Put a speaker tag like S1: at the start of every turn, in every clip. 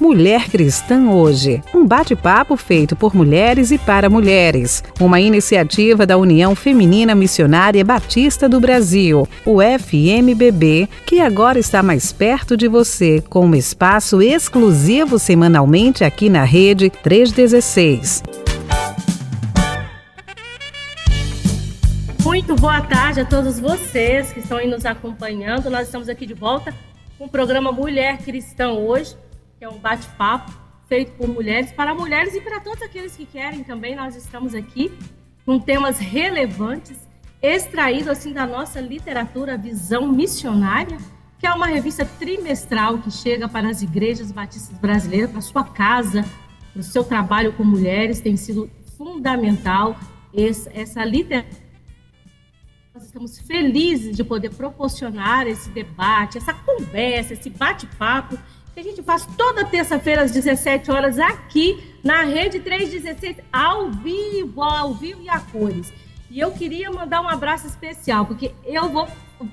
S1: Mulher Cristã Hoje, um bate-papo feito por mulheres e para mulheres, uma iniciativa da União Feminina Missionária Batista do Brasil, o FMBB, que agora está mais perto de você, com um espaço exclusivo semanalmente aqui na Rede 316.
S2: Muito boa tarde a todos vocês que estão aí nos acompanhando. Nós estamos aqui de volta com o programa Mulher Cristã hoje que é um bate-papo feito por mulheres, para mulheres e para todos aqueles que querem também. Nós estamos aqui com temas relevantes, extraídos assim da nossa literatura Visão Missionária, que é uma revista trimestral que chega para as igrejas batistas brasileiras, para sua casa, para o seu trabalho com mulheres, tem sido fundamental essa, literatura. Nós estamos felizes de poder proporcionar esse debate, essa conversa, esse bate-papo que a gente faz toda terça-feira às 17 horas aqui na Rede 316, ao vivo, ao vivo e a cores. E eu queria mandar um abraço especial, porque eu vou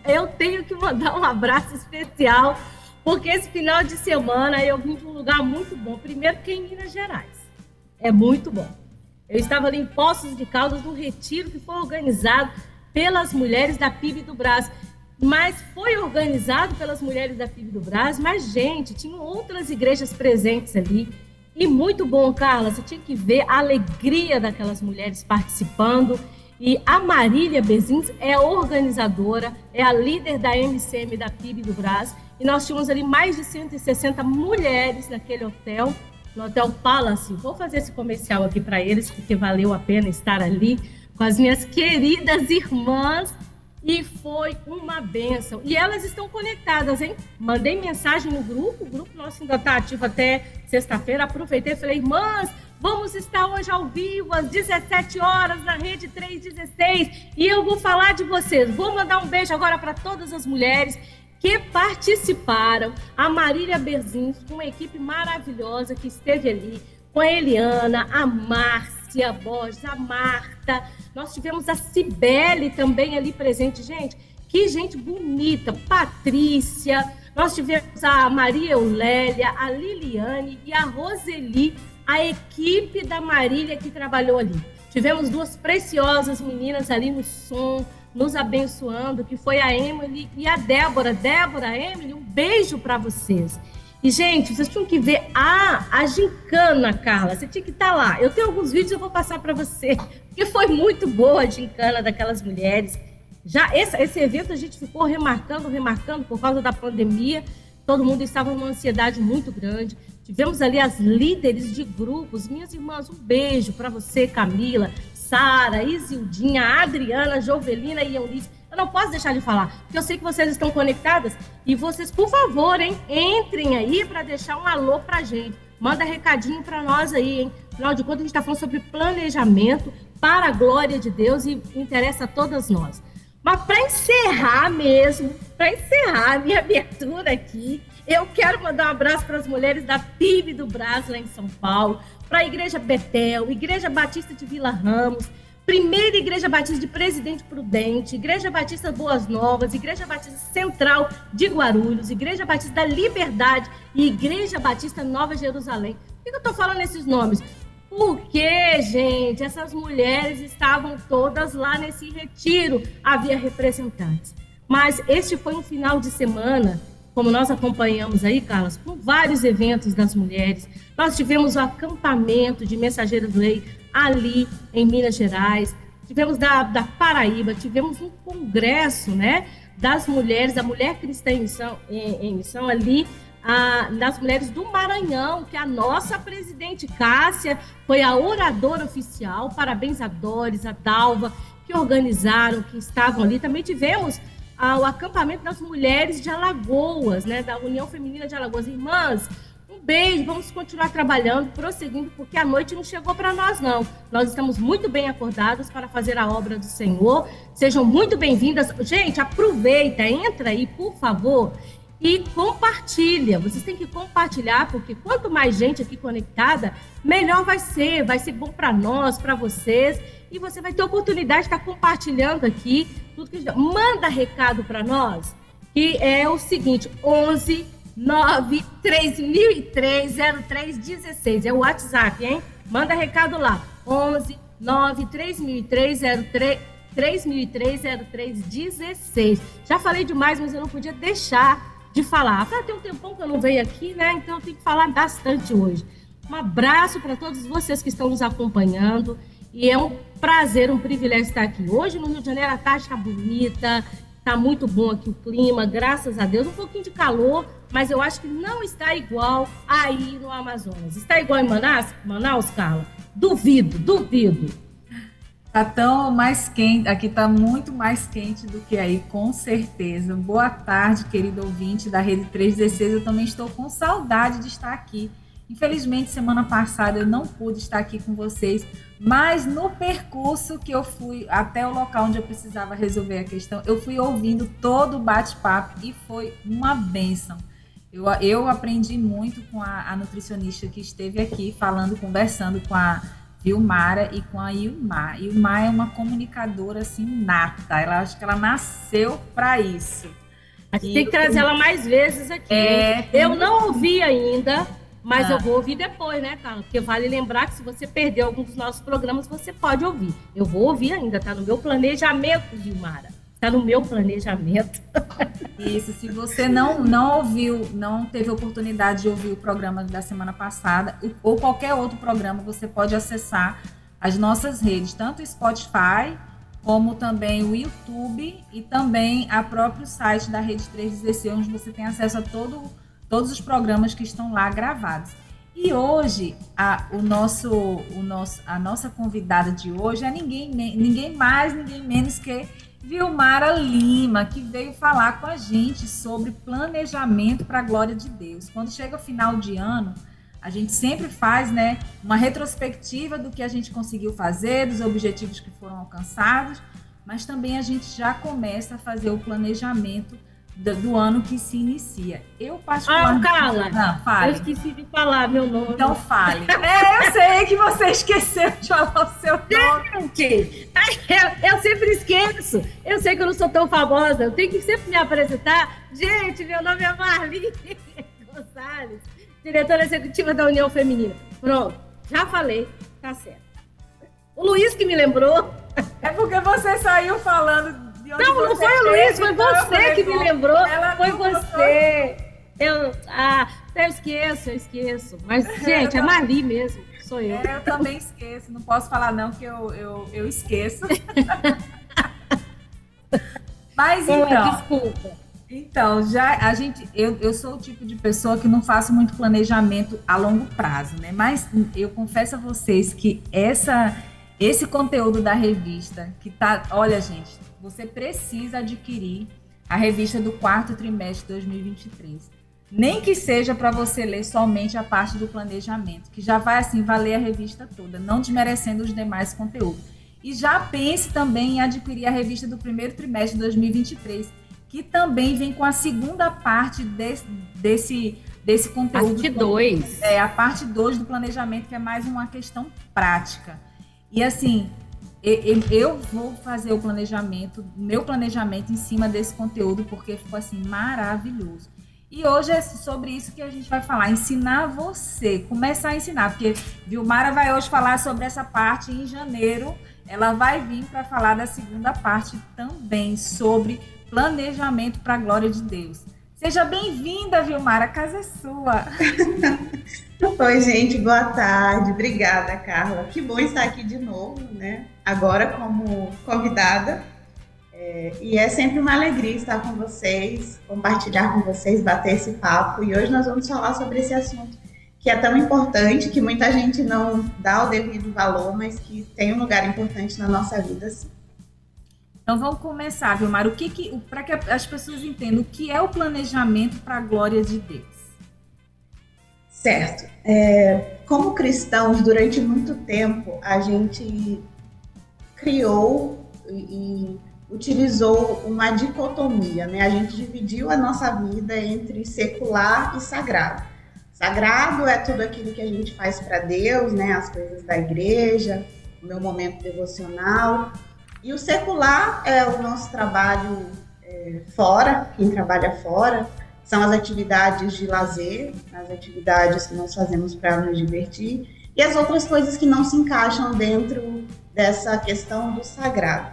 S2: eu tenho que mandar um abraço especial, porque esse final de semana eu vim de um lugar muito bom. Primeiro que é em Minas Gerais. É muito bom. Eu estava ali em Poços de Caldas, num retiro que foi organizado pelas mulheres da PIB do Brasil mas foi organizado pelas mulheres da FIB do Brasil, mas, gente, tinham outras igrejas presentes ali. E muito bom, Carla, você tinha que ver a alegria daquelas mulheres participando. E a Marília Bezins é organizadora, é a líder da MCM da PIB do Brasil. E nós tínhamos ali mais de 160 mulheres naquele hotel, no Hotel Palace. Vou fazer esse comercial aqui para eles, porque valeu a pena estar ali com as minhas queridas irmãs e foi uma benção. E elas estão conectadas, hein? Mandei mensagem no grupo, o grupo nosso ainda está ativo até sexta-feira. Aproveitei e falei, irmãs, vamos estar hoje ao vivo às 17 horas na Rede 316 e eu vou falar de vocês. Vou mandar um beijo agora para todas as mulheres que participaram. A Marília Berzins, uma equipe maravilhosa que esteve ali, com a Eliana, a Márcia Borges, a Marta nós tivemos a Cibele também ali presente. Gente, que gente bonita. Patrícia. Nós tivemos a Maria Eulélia, a Liliane e a Roseli, a equipe da Marília que trabalhou ali. Tivemos duas preciosas meninas ali no som, nos abençoando, que foi a Emily e a Débora. Débora, Emily, um beijo para vocês. E, gente, vocês tinham que ver a, a gincana, Carla. Você tinha que estar tá lá. Eu tenho alguns vídeos, eu vou passar para você. Porque foi muito boa a gincana daquelas mulheres. Já esse, esse evento a gente ficou remarcando, remarcando por causa da pandemia. Todo mundo estava numa ansiedade muito grande. Tivemos ali as líderes de grupos. Minhas irmãs, um beijo para você, Camila, Sara, Isildinha, Adriana, Jovelina e Eunice. Eu não posso deixar de falar, porque eu sei que vocês estão conectadas e vocês, por favor, hein, entrem aí para deixar um alô para gente. Manda recadinho para nós aí, hein? Afinal de contas, a gente está falando sobre planejamento para a glória de Deus e interessa a todas nós. Mas para encerrar mesmo, para encerrar a minha abertura aqui, eu quero mandar um abraço para as mulheres da PIB do Brasil lá em São Paulo, para a Igreja Betel, Igreja Batista de Vila Ramos, Primeira Igreja Batista de Presidente Prudente, Igreja Batista Boas Novas, Igreja Batista Central de Guarulhos, Igreja Batista da Liberdade e Igreja Batista Nova Jerusalém. Por que eu estou falando esses nomes? Porque, gente, essas mulheres estavam todas lá nesse retiro, havia representantes. Mas este foi um final de semana, como nós acompanhamos aí, Carlos, com vários eventos das mulheres. Nós tivemos o acampamento de Mensageiros Lei ali em Minas Gerais, tivemos da, da Paraíba, tivemos um congresso, né, das mulheres, da mulher cristã em missão, em, em missão ali, a, das mulheres do Maranhão, que a nossa presidente Cássia foi a oradora oficial, parabéns a Doris, a Dalva, que organizaram, que estavam ali. Também tivemos o acampamento das mulheres de Alagoas, né, da União Feminina de Alagoas. Irmãs, beijo, vamos continuar trabalhando, prosseguindo, porque a noite não chegou para nós, não. Nós estamos muito bem acordados para fazer a obra do Senhor. Sejam muito bem-vindas. Gente, aproveita, entra aí, por favor, e compartilha. Vocês têm que compartilhar, porque quanto mais gente aqui conectada, melhor vai ser. Vai ser bom para nós, para vocês. E você vai ter oportunidade de estar compartilhando aqui tudo que Manda recado para nós, que é o seguinte: 11 930030316. É o WhatsApp, hein? Manda recado lá. 11 9300303 30030316. Já falei demais, mas eu não podia deixar de falar. Ah, tem um tempão que eu não venho aqui, né? Então eu tenho que falar bastante hoje. Um abraço para todos vocês que estão nos acompanhando. E é um prazer, um privilégio estar aqui. Hoje no Rio de Janeiro a tarde está bonita, está muito bom aqui o clima, graças a Deus. Um pouquinho de calor, mas eu acho que não está igual aí no Amazonas. Está igual em Manaus, Manaus Carla? Duvido, duvido.
S3: Tá tão mais quente, aqui tá muito mais quente do que aí, com certeza. Boa tarde, querido ouvinte da Rede 316. Eu também estou com saudade de estar aqui. Infelizmente, semana passada eu não pude estar aqui com vocês, mas no percurso que eu fui até o local onde eu precisava resolver a questão, eu fui ouvindo todo o bate-papo e foi uma benção. Eu, eu aprendi muito com a, a nutricionista que esteve aqui falando, conversando com a Vilmara e com a Ilmar. Ilmar é uma comunicadora assim nata. Ela acho que ela nasceu para isso.
S2: A gente tem que trazer ela mais vezes aqui. É, eu não ouvi ainda, mas ah. eu vou ouvir depois, né, Carla? Porque vale lembrar que se você perdeu algum dos nossos programas, você pode ouvir. Eu vou ouvir ainda, tá no meu planejamento, Vilmara. Está no meu planejamento.
S3: Isso, se você não, não ouviu, não teve oportunidade de ouvir o programa da semana passada, ou qualquer outro programa, você pode acessar as nossas redes, tanto o Spotify, como também o YouTube e também a próprio site da Rede 316, onde você tem acesso a todo, todos os programas que estão lá gravados. E hoje, a, o nosso, o nosso, a nossa convidada de hoje é ninguém, ninguém mais, ninguém menos que Vilmara Lima, que veio falar com a gente sobre planejamento para a glória de Deus. Quando chega o final de ano, a gente sempre faz né, uma retrospectiva do que a gente conseguiu fazer, dos objetivos que foram alcançados, mas também a gente já começa a fazer o planejamento do, do ano que se inicia. Eu
S2: particularmente... Ah, Carla, não, fale. eu esqueci de falar meu nome.
S3: Então fale. é, eu sei que você esqueceu de falar o seu nome.
S2: Gente, eu, eu sempre esqueço. Eu sei que eu não sou tão famosa, eu tenho que sempre me apresentar. Gente, meu nome é Marli Gonçalves, diretora executiva da União Feminina. Pronto, já falei, tá certo. O Luiz que me lembrou.
S3: É porque você saiu falando
S2: não, não foi o Luiz, foi você que me lembrou. Foi você. Eu, ah, eu esqueço, eu esqueço. Mas, gente, é Marli mesmo. Sou eu.
S3: É, eu também esqueço. Não posso falar, não, que eu, eu, eu esqueço. Mas então. Desculpa. Então, já a gente, eu, eu sou o tipo de pessoa que não faço muito planejamento a longo prazo, né? Mas eu confesso a vocês que essa, esse conteúdo da revista, que tá, olha, gente, você precisa adquirir a revista do quarto trimestre de 2023. Nem que seja para você ler somente a parte do planejamento, que já vai assim valer a revista toda, não desmerecendo os demais conteúdos. E já pense também em adquirir a revista do primeiro trimestre de 2023, que também vem com a segunda parte desse, desse, desse conteúdo.
S2: Parte 2.
S3: É, a parte 2 do planejamento, que é mais uma questão prática. E assim, eu vou fazer o planejamento, meu planejamento em cima desse conteúdo, porque ficou assim maravilhoso. E hoje é sobre isso que a gente vai falar, ensinar você, começar a ensinar, porque Vilmara vai hoje falar sobre essa parte em janeiro, ela vai vir para falar da segunda parte também sobre planejamento para a glória de Deus. Seja bem-vinda, Vilmara, a casa é sua.
S4: Oi, gente, boa tarde. Obrigada, Carla. Que bom estar aqui de novo, né? Agora como convidada. É, e é sempre uma alegria estar com vocês, compartilhar com vocês, bater esse papo. E hoje nós vamos falar sobre esse assunto que é tão importante, que muita gente não dá o devido valor, mas que tem um lugar importante na nossa vida, sim.
S3: Então vamos começar, Vilmar. O que, que para que as pessoas entendam o que é o planejamento para a glória de Deus?
S4: Certo. É, como cristãos, durante muito tempo a gente criou e, utilizou uma dicotomia, né? A gente dividiu a nossa vida entre secular e sagrado. Sagrado é tudo aquilo que a gente faz para Deus, né? As coisas da igreja, o meu momento devocional. E o secular é o nosso trabalho é, fora, quem trabalha fora, são as atividades de lazer, as atividades que nós fazemos para nos divertir, e as outras coisas que não se encaixam dentro dessa questão do sagrado.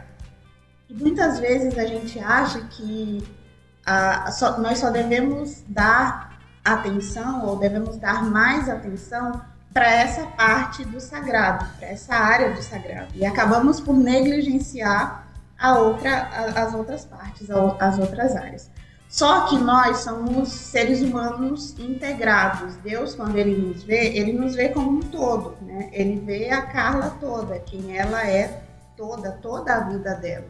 S4: E muitas vezes a gente acha que a, só, nós só devemos dar atenção ou devemos dar mais atenção para essa parte do sagrado, para essa área do sagrado. E acabamos por negligenciar a outra, as outras partes, as outras áreas. Só que nós somos seres humanos integrados. Deus, quando ele nos vê, ele nos vê como um todo, né? Ele vê a Carla toda, quem ela é toda, toda a vida dela.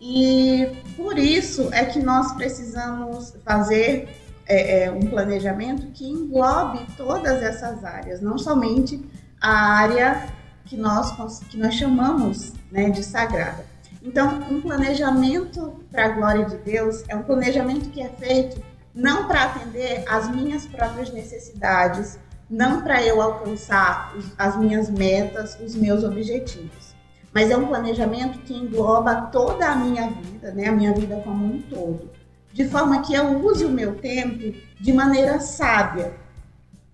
S4: E por isso é que nós precisamos fazer é, é, um planejamento que englobe todas essas áreas, não somente a área que nós, que nós chamamos né, de sagrada. Então, um planejamento para a glória de Deus é um planejamento que é feito não para atender às minhas próprias necessidades, não para eu alcançar as minhas metas, os meus objetivos, mas é um planejamento que engloba toda a minha vida, né, a minha vida como um todo, de forma que eu use o meu tempo de maneira sábia.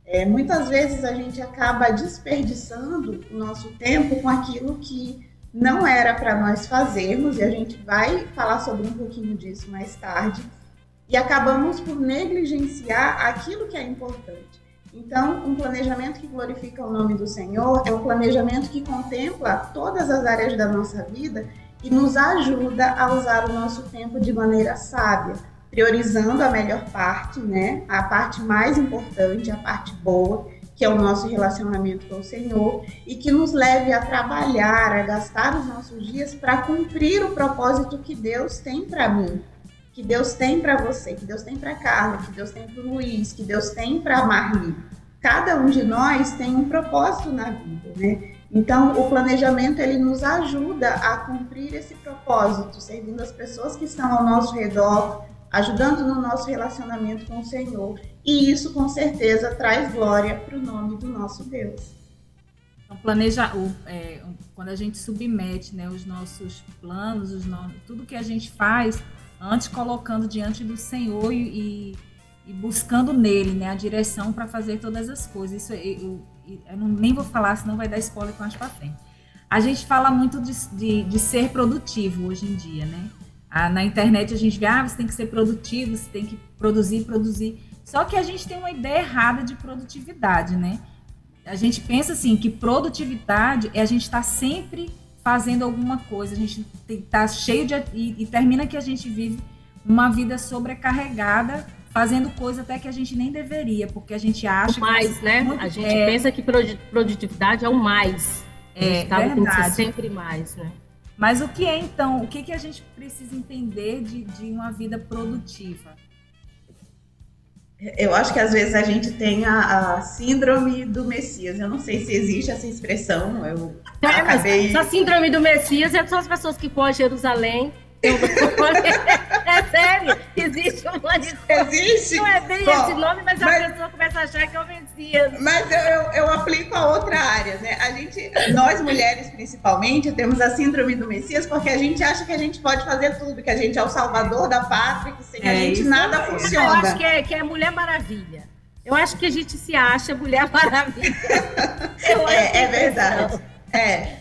S4: É, muitas vezes a gente acaba desperdiçando o nosso tempo com aquilo que não era para nós fazermos, e a gente vai falar sobre um pouquinho disso mais tarde, e acabamos por negligenciar aquilo que é importante. Então, um planejamento que glorifica o nome do Senhor é um planejamento que contempla todas as áreas da nossa vida e nos ajuda a usar o nosso tempo de maneira sábia, priorizando a melhor parte, né? A parte mais importante, a parte boa, que é o nosso relacionamento com o Senhor, e que nos leve a trabalhar, a gastar os nossos dias para cumprir o propósito que Deus tem para mim, que Deus tem para você, que Deus tem para Carla, que Deus tem para Luiz, que Deus tem para Marli. Cada um de nós tem um propósito na vida, né? Então, o planejamento ele nos ajuda a cumprir esse propósito, servindo as pessoas que estão ao nosso redor, ajudando no nosso relacionamento com o Senhor. E isso, com certeza, traz glória para o nome do nosso Deus.
S3: Então, planejar, o, é, quando a gente submete né, os nossos planos, os tudo que a gente faz, antes colocando diante do Senhor e, e buscando nele né, a direção para fazer todas as coisas. Isso eu, eu, não, nem vou falar, senão vai dar spoiler mais para frente. A gente fala muito de, de, de ser produtivo hoje em dia, né? Na internet a gente vê, ah, você tem que ser produtivo, você tem que produzir, produzir. Só que a gente tem uma ideia errada de produtividade, né? A gente pensa assim que produtividade é a gente estar tá sempre fazendo alguma coisa, a gente está cheio de. E, e, termina que a gente vive uma vida sobrecarregada, fazendo coisa até que a gente nem deveria, porque a gente acha.
S2: O mais,
S3: que
S2: né? Muito, a gente é, pensa que produtividade é o mais.
S3: É, a gente verdade.
S2: sempre mais, né?
S3: Mas o que é então, o que, que a gente precisa entender de, de uma vida produtiva?
S4: Eu acho que às vezes a gente tem a, a, síndrome do Messias. Eu não sei se existe essa expressão. Eu
S2: é, acabei... Essa síndrome do Messias é são as pessoas que foram a Jerusalém é sério, existe um monte
S4: Existe?
S2: Não é bem Bom, esse nome, mas, mas, a pessoa começa a achar que é o Messias.
S4: Mas eu, eu, eu, aplico a outra área, né? A gente, nós mulheres principalmente, temos a síndrome do Messias porque a gente acha que a gente pode fazer tudo, que a gente é o salvador da pátria, que sem é a gente nada funciona.
S2: Eu acho que é, que é Mulher Maravilha. Eu acho que a gente se acha Mulher Maravilha.
S4: é, é verdade. É,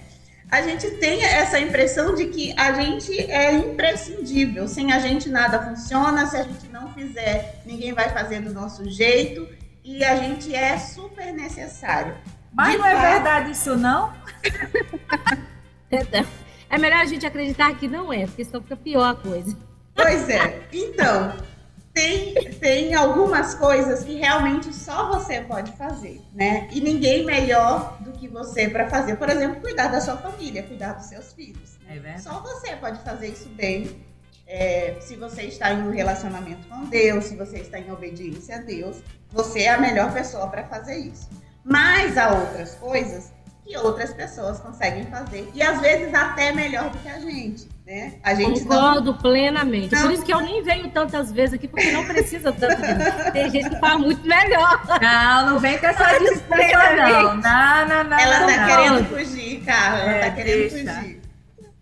S4: a gente tem essa impressão de que a gente é imprescindível. Sem a gente nada funciona, se a gente não fizer, ninguém vai fazer do nosso jeito. E a gente é super necessário.
S3: Mas de não é fato... é verdade isso, não?
S2: é melhor a gente acreditar que não é, porque senão fica pior a coisa.
S4: Pois é. Então, tem, algumas coisas que realmente só você pode fazer, né? E ninguém melhor do que você para fazer. Por exemplo, cuidar da sua família, cuidar dos seus filhos. Né? É só você pode fazer isso bem. É, se você está em um relacionamento com Deus, se você está em obediência a Deus, você é a melhor pessoa para fazer isso. Mas há outras coisas que outras pessoas conseguem fazer. E às vezes até melhor do que a gente. Né? A gente
S2: Concordo não... plenamente. Não... Por isso que eu nem venho tantas vezes aqui, porque não precisa tanto. Tem gente que faz muito melhor.
S3: Não, não vem com essa desculpa, não. Não, não, não.
S4: Ela
S3: está
S4: querendo fugir, cara. Ela está é, querendo deixa. fugir.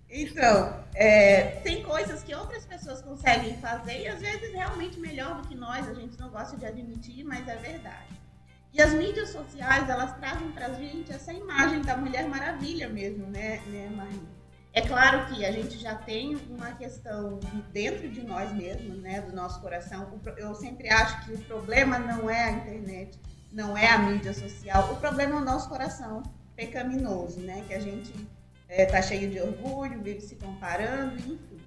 S4: Então, é, tem coisas que outras pessoas conseguem fazer e às vezes realmente melhor do que nós, a gente não gosta de admitir, mas é verdade. E as mídias sociais, elas trazem para a gente essa imagem da Mulher Maravilha mesmo, né, né Marinha? É claro que a gente já tem uma questão dentro de nós mesmos, né, do nosso coração. Eu sempre acho que o problema não é a internet, não é a mídia social, o problema é o nosso coração pecaminoso, né, que a gente está é, tá cheio de orgulho, vive se comparando, enfim.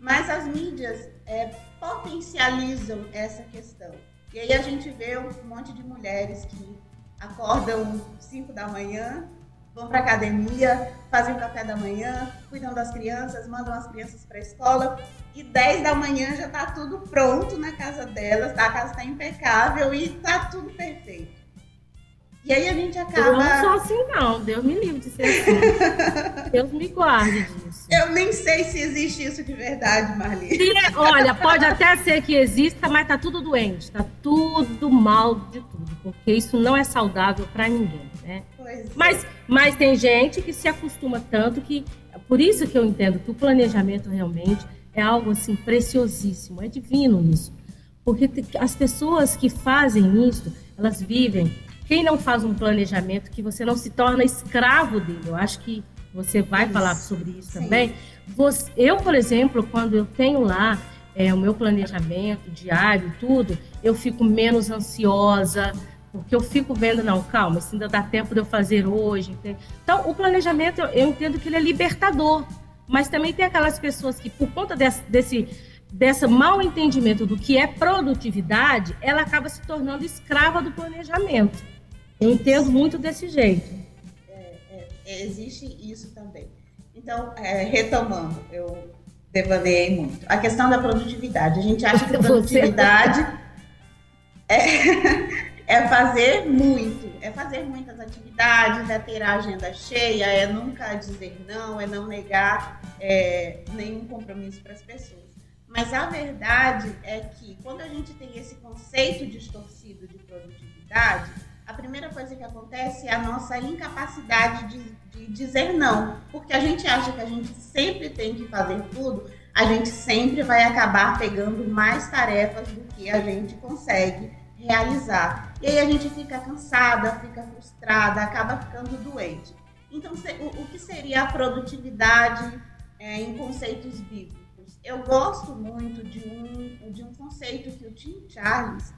S4: Mas as mídias é, potencializam essa questão. E aí a gente vê um monte de mulheres que acordam 5 da manhã, vão para academia, fazem café da manhã, cuidam das crianças, mandam as crianças para a escola e 10 da manhã já está tudo pronto na casa delas, a casa está impecável e está tudo perfeito. E aí a gente acaba. Eu
S2: não sou assim, não. Deus me livre de ser assim. Deus me guarde.
S4: Eu nem sei se existe isso de verdade, Marli.
S2: É, olha, pode até ser que exista, mas tá tudo doente, tá tudo mal de tudo, porque isso não é saudável para ninguém, né? Pois é. mas, é. mas tem gente que se acostuma tanto que. Por isso que eu entendo que o planejamento realmente é algo assim preciosíssimo, é divino isso. Porque as pessoas que fazem isso, elas vivem quem não faz um planejamento que você não se torna escravo dele? Eu acho que você vai isso. falar sobre isso Sim. também. Você, eu, por exemplo, quando eu tenho lá é, o meu planejamento diário, tudo, eu fico menos ansiosa, porque eu fico vendo, não, calma, isso ainda dá tempo de eu fazer hoje. Entende? Então, o planejamento, eu, eu, entendo que ele é libertador, mas também tem aquelas pessoas que, por conta desse, desse, desse mal entendimento do que é produtividade, ela acaba se tornando escrava do planejamento. Eu entendo muito desse jeito.
S4: É, existe isso também. Então, é, retomando, eu devaneei muito. A questão da produtividade. A gente acha que produtividade é, é fazer muito, é fazer muitas atividades, é ter a agenda cheia, é nunca dizer não, é não negar é, nenhum compromisso para as pessoas. Mas a verdade é que quando a gente tem esse conceito distorcido de produtividade, a primeira coisa que acontece é a nossa incapacidade de, de, dizer não. Porque a gente acha que a gente sempre tem que fazer tudo, a gente sempre vai acabar pegando mais tarefas do que a gente consegue realizar. E aí a gente fica cansada, fica frustrada, acaba ficando doente. Então, o, que seria a produtividade é, em conceitos bíblicos? Eu gosto muito de um, de um conceito que o Tim Charles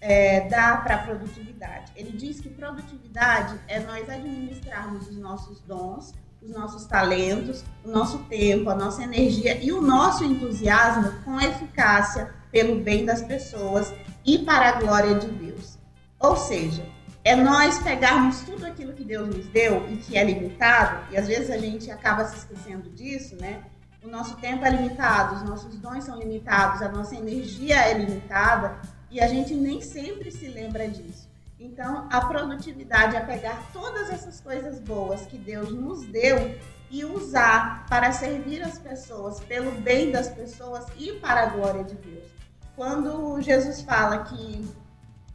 S4: é, dá para a produtividade. Ele diz que produtividade é nós administrarmos os nossos dons, os nossos talentos, o nosso tempo, a nossa energia e o nosso entusiasmo com eficácia pelo bem das pessoas e para a glória de Deus. Ou seja, é nós pegarmos tudo aquilo que Deus nos deu e que é limitado, e às vezes a gente acaba se esquecendo disso, né? O nosso tempo é limitado, os nossos dons são limitados, a nossa energia é limitada, e a gente nem sempre se lembra disso. Então, a produtividade é pegar todas essas coisas boas que Deus nos deu e usar para servir as pessoas, pelo bem das pessoas e para a glória de Deus. Quando Jesus fala que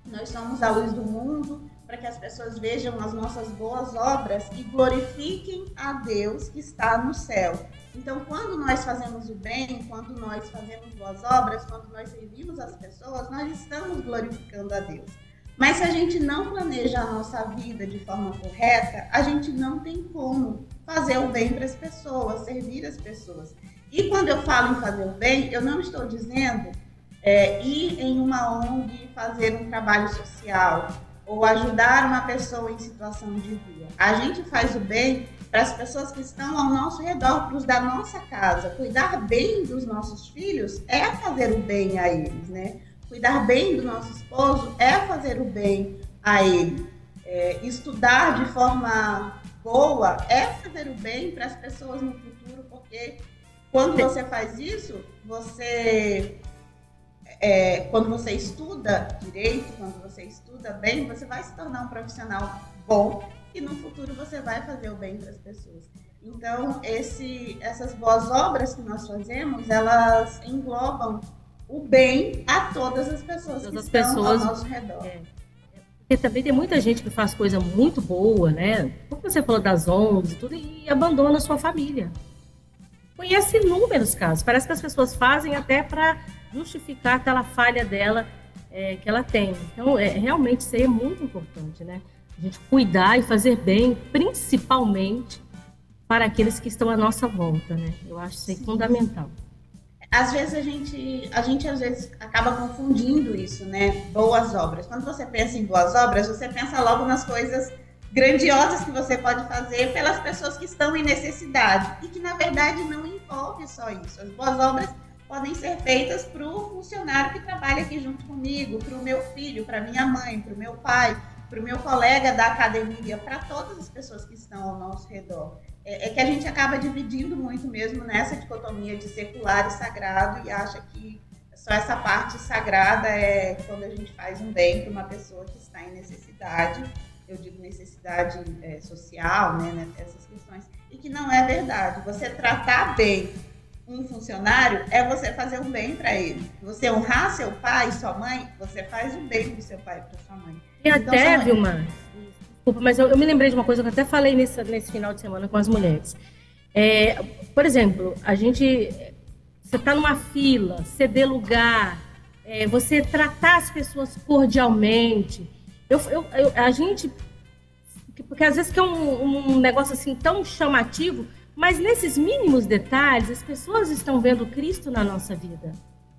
S4: nós somos a luz do mundo, para que as pessoas vejam as nossas boas obras e glorifiquem a Deus que está no céu. Então, quando nós fazemos o bem, quando nós fazemos boas obras, quando nós servimos as pessoas, nós estamos glorificando a Deus. Mas se a gente não planeja a nossa vida de forma correta, a gente não tem como fazer o bem para as pessoas, servir as pessoas. E quando eu falo em fazer o bem, eu não estou dizendo é, ir em uma ONG fazer um trabalho social ou ajudar uma pessoa em situação de rua. A gente faz o bem para as pessoas que estão ao nosso redor, para os da nossa casa. Cuidar bem dos nossos filhos é fazer o bem a eles, né? Cuidar bem do nosso esposo é fazer o bem a ele. É, estudar de forma boa é fazer o bem para as pessoas no futuro, porque quando você faz isso, você é, quando você estuda direito, quando você estuda bem, você vai se tornar um profissional bom e no futuro você vai fazer o bem para as pessoas. Então, esse, essas boas obras que nós fazemos, elas englobam o bem a todas as pessoas todas que as estão pessoas, ao nosso redor. É.
S2: Porque também tem muita gente que faz coisa muito boa, né? Como você falou das ONGs e tudo, e abandona a sua família. conhece inúmeros casos. Parece que as pessoas fazem até para justificar aquela falha dela é, que ela tem. Então, é, realmente, isso aí é muito importante, né? A gente cuidar e fazer bem, principalmente para aqueles que estão à nossa volta, né? Eu acho isso aí fundamental.
S4: Às vezes a gente, a gente às vezes acaba confundindo isso, né? Boas obras. Quando você pensa em boas obras, você pensa logo nas coisas grandiosas que você pode fazer pelas pessoas que estão em necessidade e que na verdade não envolve só isso. As boas obras podem ser feitas para o funcionário que trabalha aqui junto comigo, para o meu filho, para minha mãe, para o meu pai, para o meu colega da academia, para todas as pessoas que estão ao nosso redor é, é, que a gente acaba dividindo muito mesmo nessa dicotomia de secular e sagrado e acha que só essa parte sagrada é quando a gente faz um bem para uma pessoa que está em necessidade, eu digo necessidade é, social, né, né, essas questões, e que não é verdade. Você tratar bem um funcionário é você fazer um bem para ele. Você honrar seu pai e sua mãe, você faz um bem para seu pai e para sua mãe.
S2: E então, até, Vilma, desculpa, mas eu, eu, me lembrei de uma coisa que eu até falei nesse, nesse final de semana com as mulheres. É, por exemplo, a gente. Você está numa fila, ceder lugar, é, você tratar as pessoas cordialmente. Eu, eu, eu, a gente. Porque às vezes que é um, um negócio assim tão chamativo, mas nesses mínimos detalhes, as pessoas estão vendo Cristo na nossa vida.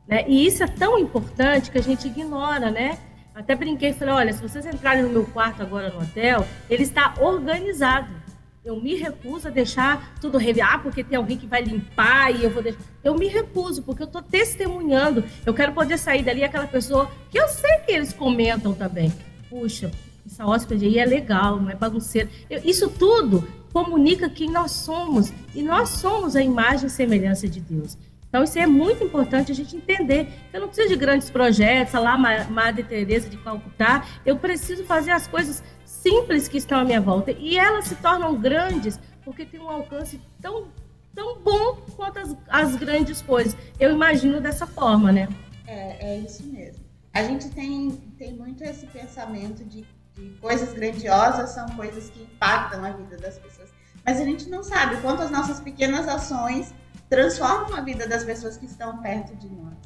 S2: Né? E isso é tão importante que a gente ignora, né? Até brinquei e falei: olha, se vocês entrarem no meu quarto agora no hotel, ele está organizado. Eu me recuso a deixar tudo reviar, porque tem alguém que vai limpar e eu vou deixar. Eu me recuso, porque eu estou testemunhando. Eu quero poder sair dali aquela pessoa que eu sei que eles comentam também. Puxa, essa hóspede aí é legal, não é bagunceiro. Eu, isso tudo comunica quem nós somos. E nós somos a imagem e semelhança de Deus. Então, isso é muito importante a gente entender. Eu não preciso de grandes projetos, lá Madre Teresa de Calcutá. Eu preciso fazer as coisas simples que estão à minha volta. E elas se tornam grandes porque tem um alcance tão, tão bom quanto as, as grandes coisas. Eu imagino dessa forma, né?
S4: É, é isso mesmo. A gente tem, tem muito esse pensamento de, de coisas grandiosas são coisas que impactam a vida das pessoas. Mas a gente não sabe quanto as nossas pequenas ações transformam a vida das pessoas que estão perto de nós.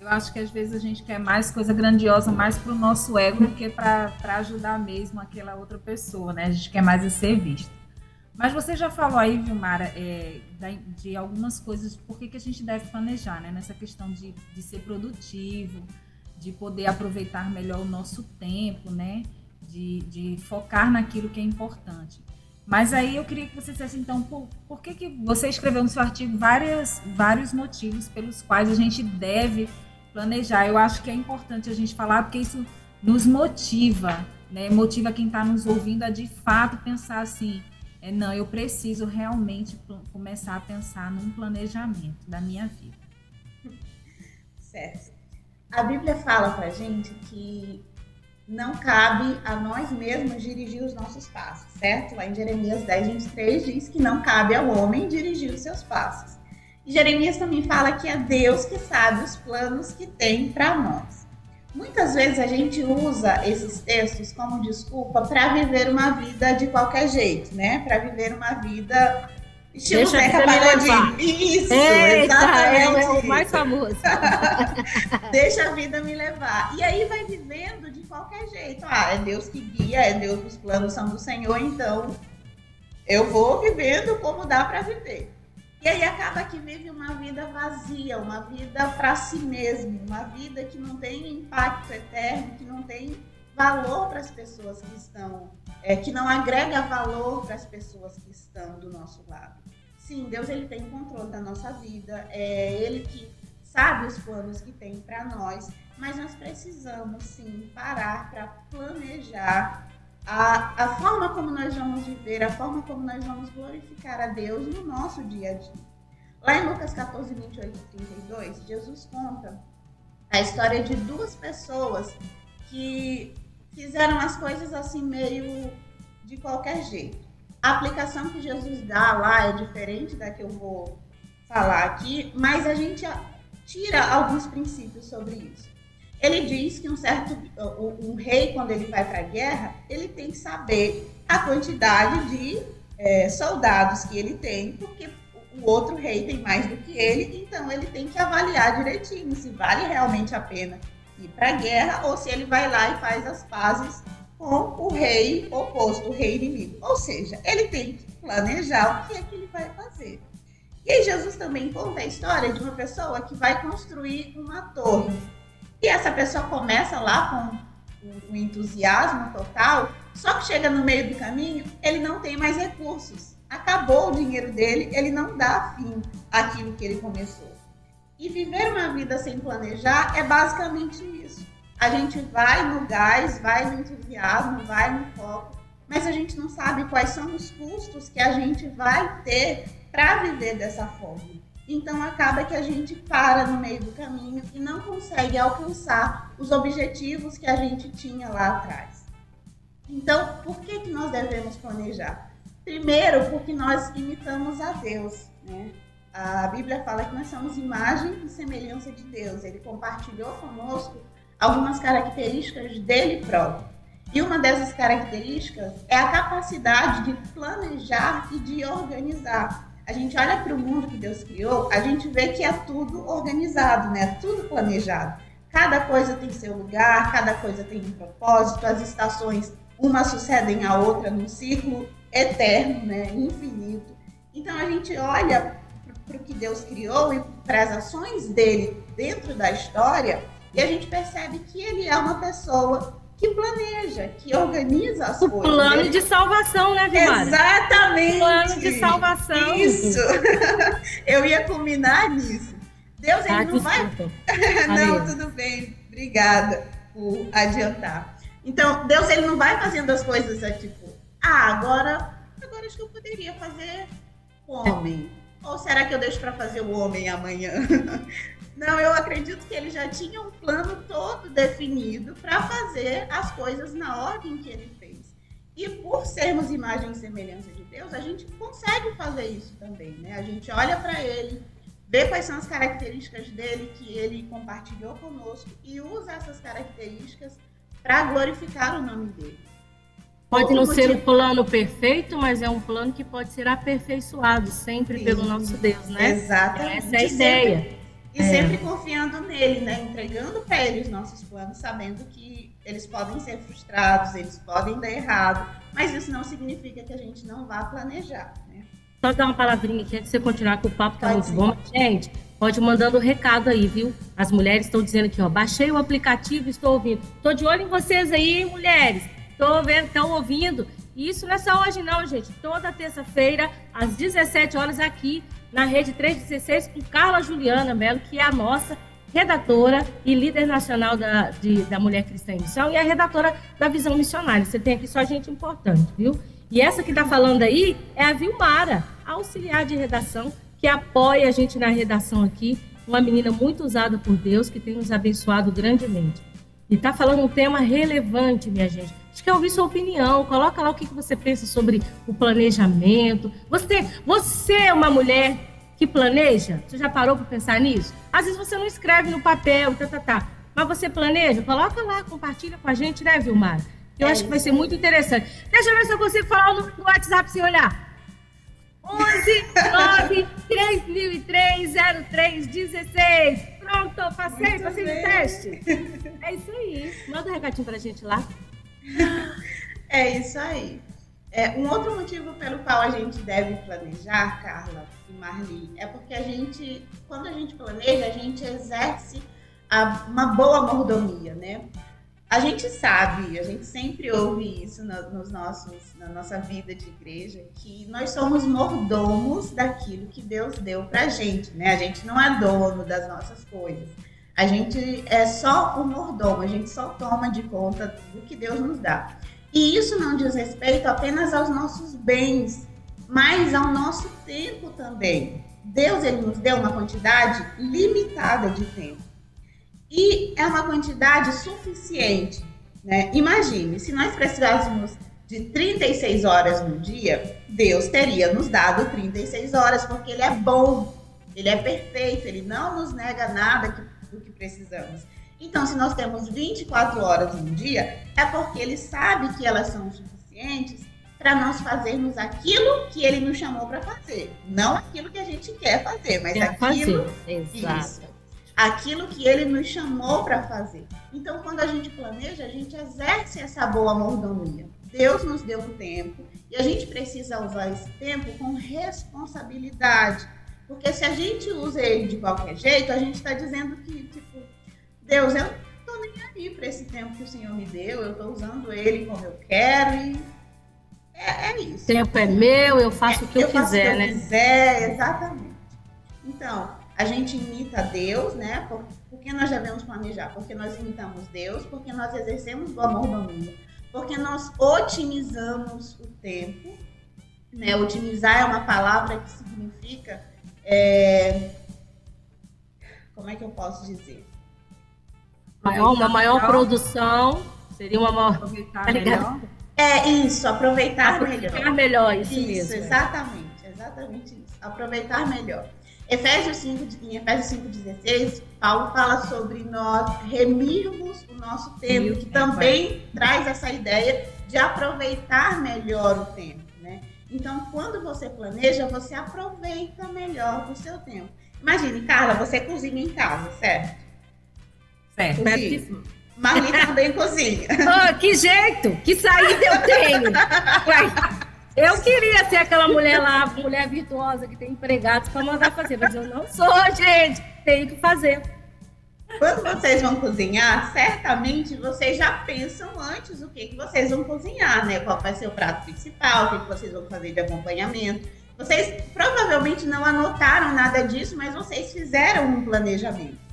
S3: Eu acho que às vezes a gente quer mais coisa grandiosa, mais para o nosso ego do que para ajudar mesmo aquela outra pessoa, né? A gente quer mais ser visto. Mas você já falou aí, Vilmara, é, de algumas coisas, por que, que a gente deve planejar, né? Nessa questão de, de ser produtivo, de poder aproveitar melhor o nosso tempo, né? De, de focar naquilo que é importante. Mas aí eu queria que você dissesse, então, por, por que, que você escreveu no seu artigo várias, vários motivos pelos quais a gente deve planejar? Eu acho que é importante a gente falar, porque isso nos motiva, né? Motiva quem está nos ouvindo a de fato pensar assim, é, não, eu preciso realmente começar a pensar num planejamento da minha vida.
S4: Certo. A Bíblia fala para gente que não cabe a nós mesmos dirigir os nossos passos, certo? Lá em Jeremias 10, 23 diz que não cabe ao homem dirigir os seus passos. E Jeremias também fala que é Deus que sabe os planos que tem para nós. Muitas vezes a gente usa esses textos como desculpa para viver uma vida de qualquer jeito, né? Para viver uma vida
S2: Estilo Deixa Zeca
S4: Pagodinho. Isso, Eita,
S2: exatamente. É o mais famoso.
S4: Deixa a vida me levar. E aí vai vivendo de qualquer jeito. Ah, é Deus que guia, é Deus, os planos são do Senhor, então eu vou vivendo como dá para viver. E aí acaba que vive uma vida vazia, uma vida para si mesmo, uma vida que não tem impacto eterno, que não tem valor para as pessoas que estão, é, que não agrega valor para as pessoas que estão do nosso lado. Sim, Deus ele tem controle da nossa vida, é Ele que sabe os planos que tem para nós, mas nós precisamos sim parar para planejar a, a forma como nós vamos viver, a forma como nós vamos glorificar a Deus no nosso dia a dia. Lá em Lucas 14, 28 e 32, Jesus conta a história de duas pessoas que fizeram as coisas assim meio de qualquer jeito. A aplicação que Jesus dá lá é diferente da que eu vou falar aqui, mas a gente tira alguns princípios sobre isso. Ele diz que um certo um, rei quando ele vai para a guerra, ele tem que saber a quantidade de é, soldados que ele tem, porque o outro rei tem mais do que ele, então ele tem que avaliar direitinho se vale realmente a pena ir para a guerra ou se ele vai lá e faz as pazes com o rei oposto, o rei inimigo. Ou seja, ele tem que planejar o que é que ele vai fazer. E aí Jesus também conta a história de uma pessoa que vai construir uma torre. E essa pessoa começa lá com o entusiasmo total, só que chega no meio do caminho, ele não tem mais recursos. Acabou o dinheiro dele, ele não dá fim àquilo que ele começou. E viver uma vida sem planejar é basicamente isso. A gente vai no gás, vai no entusiasmo, vai no foco, mas a gente não sabe quais são os custos que a gente vai ter para viver dessa forma. Então acaba que a gente para no meio do caminho e não consegue alcançar os objetivos que a gente tinha lá atrás. Então, por que, que nós devemos planejar? Primeiro, porque nós imitamos a Deus. Né? A Bíblia fala que nós somos imagem e semelhança de Deus. Ele compartilhou conosco algumas características dele próprio. E uma dessas características é a capacidade de planejar e de organizar. A gente olha para o mundo que Deus criou, a gente vê que é tudo organizado, né? Tudo planejado. Cada coisa tem seu lugar, cada coisa tem um propósito, as estações uma sucedem à outra num ciclo eterno, né? Infinito. Então a gente olha para o que Deus criou e para as ações dele dentro da história e a gente percebe que ele é uma pessoa que planeja, que organiza as
S2: o
S4: coisas.
S2: Plano de salvação, né, Vilmara?
S4: Exatamente.
S2: Plano de salvação.
S4: Isso. Eu ia combinar nisso. Deus ele
S2: Ah,
S4: não vai. não, tudo bem. Obrigada por adiantar. Então, Deus ele não vai fazendo as coisas é, tipo, ah, agora, agora acho que eu poderia fazer o homem. Ou será que eu deixo para fazer o homem amanhã? Não, eu acredito que ele já tinha um plano todo definido para fazer as coisas na ordem que ele fez. E por sermos imagem e semelhança de Deus, a gente consegue fazer isso também, né? A gente olha para ele, vê quais são as características dele que ele compartilhou conosco e usa essas características para glorificar o nome dele.
S2: Pode não ser um
S4: motivo-
S2: plano perfeito, mas é um plano que pode ser aperfeiçoado sempre
S4: Sim.
S2: pelo nosso Deus, né?
S4: Exatamente.
S2: Essa é a
S4: E sempre-
S2: ideia.
S4: E
S2: É.
S4: sempre confiando nele, né? Entregando para ele os nossos planos, sabendo que eles podem ser frustrados, eles podem dar errado, mas isso não significa que a gente não vá planejar, né?
S2: Só dar uma palavrinha aqui antes de você continuar com o papo, tá
S4: Pode
S2: muito
S4: sim.
S2: bom. Gente, pode mandando o recado aí, viu? As mulheres estão dizendo aqui, ó, baixei o aplicativo, estou ouvindo. Tô de olho em vocês aí, hein, mulheres. Tô vendo, estão ouvindo. E isso não é só hoje não, gente. Toda terça-feira, às 17 horas, aqui na Rede 316, com Carla Juliana Mello, que é a nossa redatora e líder nacional da, de- da Mulher Cristã em Missão e a redatora da Visão Missionária. Você tem aqui só gente importante, viu? E essa que está falando aí é a Vilmara, auxiliar de redação, que apoia a gente na redação aqui, uma menina muito usada por Deus, que tem nos abençoado grandemente. E está falando um tema relevante, minha gente. Acho que eu ouvi sua opinião. Coloca lá o que você pensa sobre o planejamento. Você, você é uma mulher que planeja? Você já parou para pensar nisso? Às vezes você não escreve no papel, tá, tá, tá. Mas você planeja? Coloca lá, compartilha com a gente, né, Vilmar? Eu
S4: É
S2: acho que vai ser muito interessante. Deixa eu ver se eu consigo falar o número do WhatsApp sem olhar. 11 9 3003 0316. Pronto, passei,
S4: Muito
S2: passei no teste. É isso aí. Manda um recadinho pra gente lá.
S4: É isso aí. É, um outro motivo pelo qual a gente deve planejar, Carla e Marli, é porque a gente, quando a gente planeja, a gente exerce a- uma boa mordomia, né? A gente sabe, a gente sempre ouve isso na, nos nossos, na nossa vida de igreja, que nós somos mordomos daquilo que Deus deu pra gente, né? A gente não é dono das nossas coisas. A gente é só o mordomo, a gente só toma de conta do que Deus nos dá. E isso não diz respeito apenas aos nossos bens, mas ao nosso tempo também. Deus ele nos deu uma quantidade limitada de tempo. E é uma quantidade suficiente. Né? Imagine, se nós precisássemos de 36 horas no dia, Deus teria nos dado 36 horas, porque Ele é bom, Ele é perfeito, Ele não nos nega nada que- do que precisamos. Então, se nós temos 24 horas no dia, é porque Ele sabe que elas são suficientes para nós fazermos aquilo que ele nos chamou para fazer. Não aquilo que a gente quer fazer, mas quer aquilo.
S2: Fazer. Isso,
S4: aquilo que ele nos chamou para fazer. Então, quando a gente planeja, a gente exerce essa boa mordomia. Deus nos deu um tempo e a gente precisa usar esse tempo com responsabilidade. Porque se a gente usa ele de qualquer jeito, a gente está dizendo que, Deus, eu não estou nem aí para esse tempo que o Senhor me deu, eu estou usando ele como eu quero e é, é isso.
S2: Tempo é meu, eu faço é, o que eu, eu quiser, né?
S4: Eu quiser, exatamente. Então, a gente imita Deus, né? Por, porque nós devemos planejar? Porque nós imitamos Deus, porque nós exercemos o amor do mundo, porque nós otimizamos o tempo. Né? Otimizar é uma palavra que significa. É... Como é que eu posso dizer?
S2: Maior, uma maior produção seria uma maior.
S3: Tá melhor.
S4: É isso, aproveitar, aproveitar
S2: melhor. melhor, isso,
S4: isso
S2: mesmo.
S4: Exatamente, exatamente isso. Aproveitar melhor. Efésios 5, em Efésios 5,16, Paulo fala sobre nós remirmos o nosso tempo, que também traz essa ideia de aproveitar melhor o tempo. Né? Então, quando você planeja, você aproveita melhor o seu tempo. Imagine, Carla, você cozinha em casa, certo?
S3: Certo.
S4: Cozinha. Marli também cozinha.
S2: Oh, que jeito! Que saída eu tenho! eu queria ser aquela mulher lá, mulher virtuosa que tem empregados para mandar fazer, mas eu não sou, gente. Tenho que fazer.
S4: Quando vocês vão cozinhar, certamente vocês já pensam antes o que, que vocês vão cozinhar, né? Qual vai ser o prato principal, o que, que vocês vão fazer de acompanhamento. Vocês provavelmente não anotaram nada disso, mas vocês fizeram um planejamento.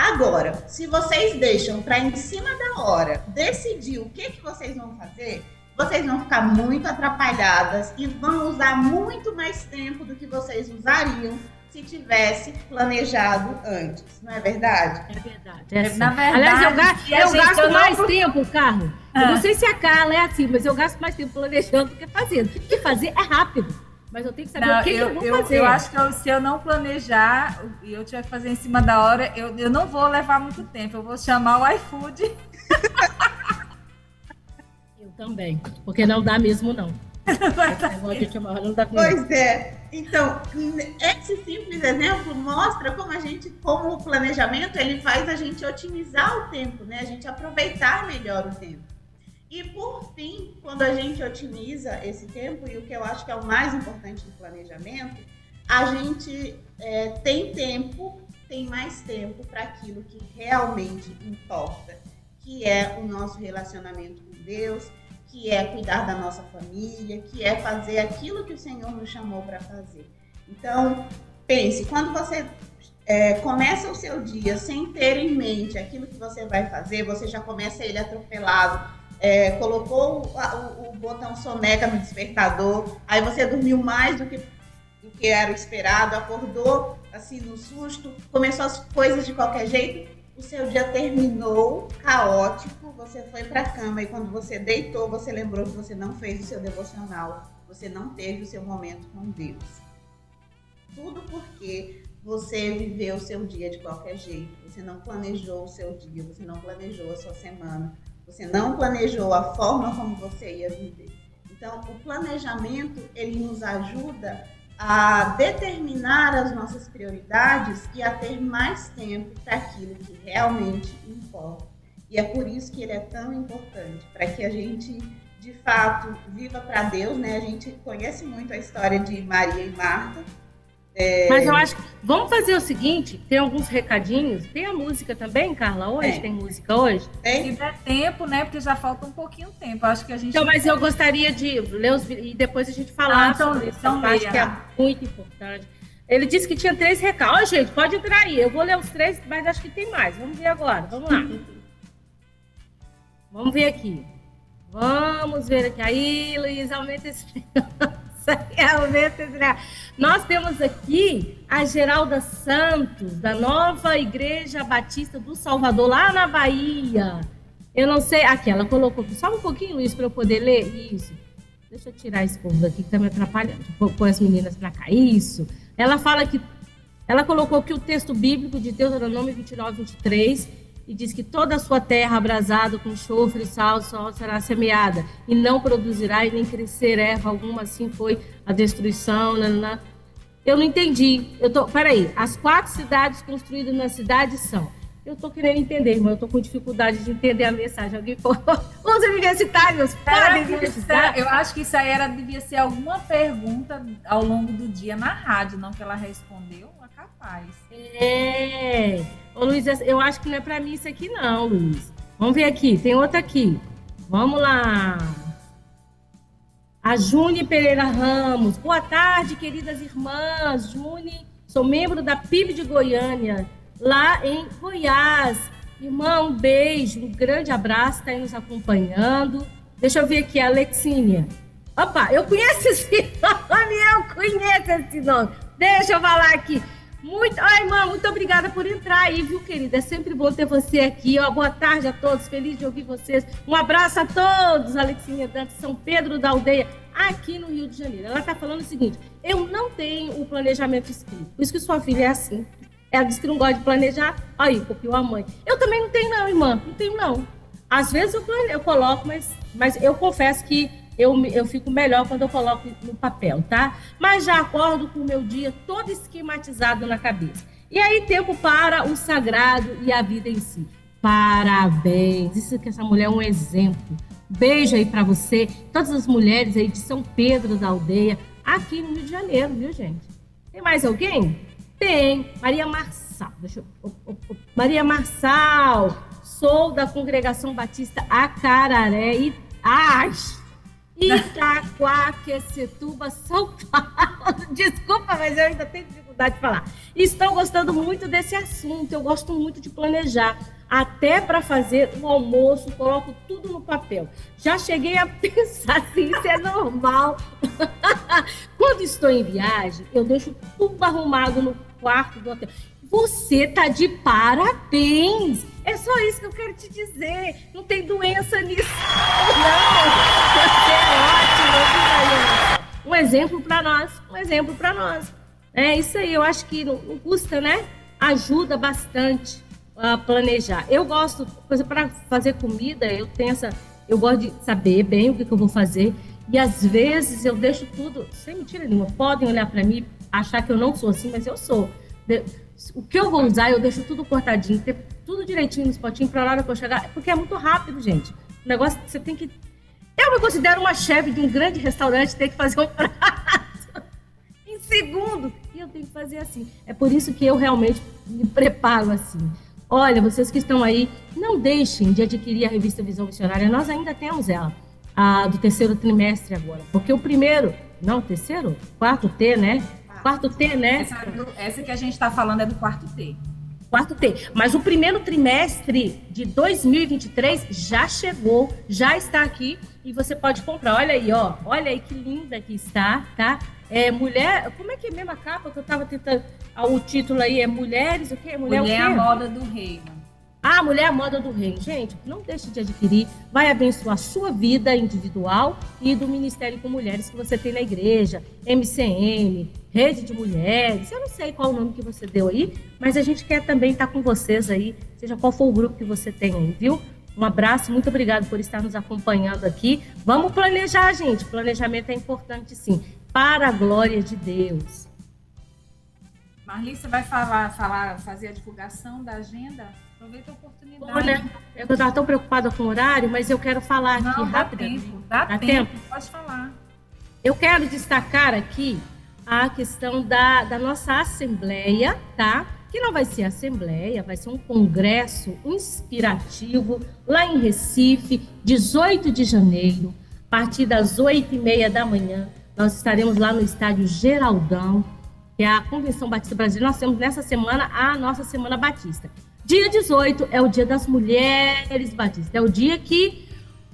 S4: Agora, se vocês deixam para em cima da hora decidir o que, que vocês vão fazer, vocês vão ficar muito atrapalhadas e vão usar muito mais tempo do que vocês usariam se tivesse planejado antes, não é verdade?
S2: É verdade. É assim. Na verdade, Aliás, eu gasto, eu gasto mais não... tempo, Carlos. Ah. Eu não sei se a Carla é assim, mas eu gasto mais tempo planejando do que fazendo. Porque fazer é rápido. Mas eu tenho que saber não, o que, eu, que eu vou
S3: eu,
S2: fazer.
S3: Eu acho que eu, se eu não planejar e eu tiver que fazer em cima da hora, eu, eu não vou levar muito tempo. Eu vou chamar o iFood.
S2: eu também. Porque não dá mesmo, não.
S4: Pois é. Então, esse simples exemplo mostra como a gente, como o planejamento, ele faz a gente otimizar o tempo, né? A gente aproveitar melhor o tempo. E por fim, quando a gente otimiza esse tempo, e o que eu acho que é o mais importante do planejamento, a gente é, tem tempo, tem mais tempo para aquilo que realmente importa, que é o nosso relacionamento com Deus, que é cuidar da nossa família, que é fazer aquilo que o Senhor nos chamou para fazer. Então, pense, quando você é, começa o seu dia sem ter em mente aquilo que você vai fazer, você já começa ele atropelado, é, colocou o, o, o, botão soneca no despertador, aí você dormiu mais do que, do que era esperado, acordou assim no susto, começou as coisas de qualquer jeito, o seu dia terminou caótico, você foi para a cama e quando você deitou, você lembrou que você não fez o seu devocional, você não teve o seu momento com Deus. Tudo porque você viveu o seu dia de qualquer jeito, você não planejou o seu dia, você não planejou a sua semana, você não planejou a forma como você ia viver. Então, o planejamento, ele nos ajuda a determinar as nossas prioridades e a ter mais tempo para aquilo que realmente importa. E é por isso que ele é tão importante, para que a gente, de fato, viva para Deus, né? A gente conhece muito a história de Maria e Marta,
S2: é... Mas eu acho que vamos fazer o seguinte: tem alguns recadinhos. Tem a música também, Carla? Hoje é. tem música hoje?
S3: Tem. Se der tempo, né? Porque já falta um pouquinho de tempo. Acho que a gente.
S2: Então, mas eu gostaria de ler os e depois a gente falar ah, então, sobre então parte que é muito importante. Ele disse que tinha três recados. Ó, gente, pode entrar aí. Eu vou ler os três, mas acho que tem mais. Vamos ver agora. Vamos lá. Vamos ver aqui. Vamos ver aqui. Aí, Luiz, aumenta esse. realmente. Nós temos aqui a Geralda Santos, da Nova Igreja Batista do Salvador, lá na Bahia. Eu não sei. Aqui, ela colocou. Só um pouquinho, Luiz, para eu poder ler. Isso. Deixa eu tirar esse povo daqui que está me atrapalhando. Põe as meninas para cá. Isso. Ela fala que. Ela colocou aqui o texto bíblico de Deuteronômio 29, 23 e diz que toda a sua terra abrasada com chofre e sal, só será semeada, e não produzirá e nem crescer erva alguma, assim foi a destruição. Nanana. Eu não entendi. Eu tô, peraí, as quatro cidades construídas na cidade são. Eu estou querendo entender, irmão. Eu estou com dificuldade de entender a mensagem. Alguém Os universitários podem
S3: universitar? Eu acho que isso aí era, devia ser alguma pergunta ao longo do dia na rádio, não que ela respondeu. Capaz.
S2: É. Ô, Luiz, eu acho que não é para mim isso aqui, não, Luiz. Vamos ver aqui. Tem outra aqui. Vamos lá. A June Pereira Ramos. Boa tarde, queridas irmãs. June, sou membro da PIB de Goiânia, lá em Goiás. Irmã, um beijo, um grande abraço, está aí nos acompanhando. Deixa eu ver aqui, a Alexínia. Opa, eu conheço esse nome, eu conheço esse nome. Deixa eu falar aqui. Muito, ai, irmã, muito obrigada por entrar aí, viu, querida? É sempre bom ter você aqui. Ó, boa tarde a todos, feliz de ouvir vocês. Um abraço a todos, Alexinha Dantas, São Pedro da Aldeia, aqui no Rio de Janeiro. Ela está falando o seguinte: eu não tenho o planejamento escrito. Por isso que sua filha é assim. Ela disse que não gosta de planejar. Aí, copiou a mãe. Eu também não tenho, não, irmã. Não tenho, não. Às vezes eu, eu coloco, mas, mas eu confesso que eu, eu fico melhor quando eu coloco no papel, tá? Mas já acordo com o meu dia todo esquematizado na cabeça. E aí, tempo para o sagrado e a vida em si. Parabéns! Isso que essa mulher é um exemplo. Beijo aí para você, todas as mulheres aí de São Pedro da Aldeia, aqui no Rio de Janeiro, viu, gente? Tem mais alguém? Tem. Maria Marçal. Deixa eu... Maria Marçal. Sou da Congregação Batista Acararé e... Ai, Itaquaquecetuba, São Paulo. Desculpa, mas eu ainda tenho dificuldade de falar. Estou gostando muito desse assunto. Eu gosto muito de planejar. Até para fazer o almoço, coloco tudo no papel. Já cheguei a pensar se isso é normal. Quando estou em viagem, eu deixo tudo arrumado no quarto do hotel. Você tá de parabéns! É só isso que eu quero te dizer. Não tem doença nisso. Não! Você é ótimo, Um exemplo para nós. Um exemplo para nós. É isso aí. Eu acho que não, não custa, né? Ajuda bastante a planejar. Eu gosto, coisa para fazer comida, eu tenho essa. Eu gosto de saber bem o que, que eu vou fazer. E às vezes eu deixo tudo, sem mentira nenhuma. Podem olhar para mim, achar que eu não sou assim, mas eu sou o que eu vou usar, eu deixo tudo cortadinho, ter tudo direitinho nos potinhos para a hora que eu chegar, porque é muito rápido, gente. O negócio você tem que. Eu me considero uma chefe de um grande restaurante, tem que fazer um prato em segundo. E eu tenho que fazer assim. É por isso que eu realmente me preparo assim. Olha, vocês que estão aí, não deixem de adquirir a revista Visão Missionária. Nós ainda temos ela, a do terceiro trimestre agora. Porque o primeiro, não, o terceiro? Quarto T, né? Quarto T, né?
S3: Essa, essa que a gente está falando é do quarto T.
S2: Quarto T. Mas o primeiro trimestre de 2023 já chegou, já está aqui e você pode comprar. Olha aí, ó. Olha aí que linda que está, tá? É mulher. Como é que é a mesma capa que eu estava tentando. Ah, o título aí é Mulheres, o quê?
S3: Mulher, mulher
S2: o
S3: quê? a moda do reino.
S2: A Mulher a Moda do Reino. Gente, não deixe de adquirir. Vai abençoar a sua vida individual e do Ministério com Mulheres que você tem na igreja, MCM, Rede de Mulheres. Eu não sei qual o nome que você deu aí, mas a gente quer também estar com vocês aí, seja qual for o grupo que você tem aí, viu? Um abraço, muito obrigado por estar nos acompanhando aqui. Vamos planejar, gente. Planejamento é importante, sim, para a glória de Deus.
S3: Marli, você vai falar, falar, fazer a divulgação da agenda? Aproveita a oportunidade. Olha,
S2: eu estava tão preocupada com o horário, mas eu quero falar Não, aqui rápido.
S3: Dá, dá tempo, tempo, pode falar.
S2: Eu quero destacar aqui a questão da, da nossa assembleia, tá? Que não vai ser assembleia, vai ser um congresso inspirativo lá em Recife, 18 de janeiro, a partir das 8 e meia da manhã. Nós estaremos lá no estádio Geraldão, que é a Convenção Batista Brasileira. Nós temos nessa semana a nossa Semana Batista. Dia 18 é o dia das mulheres batistas. É o dia que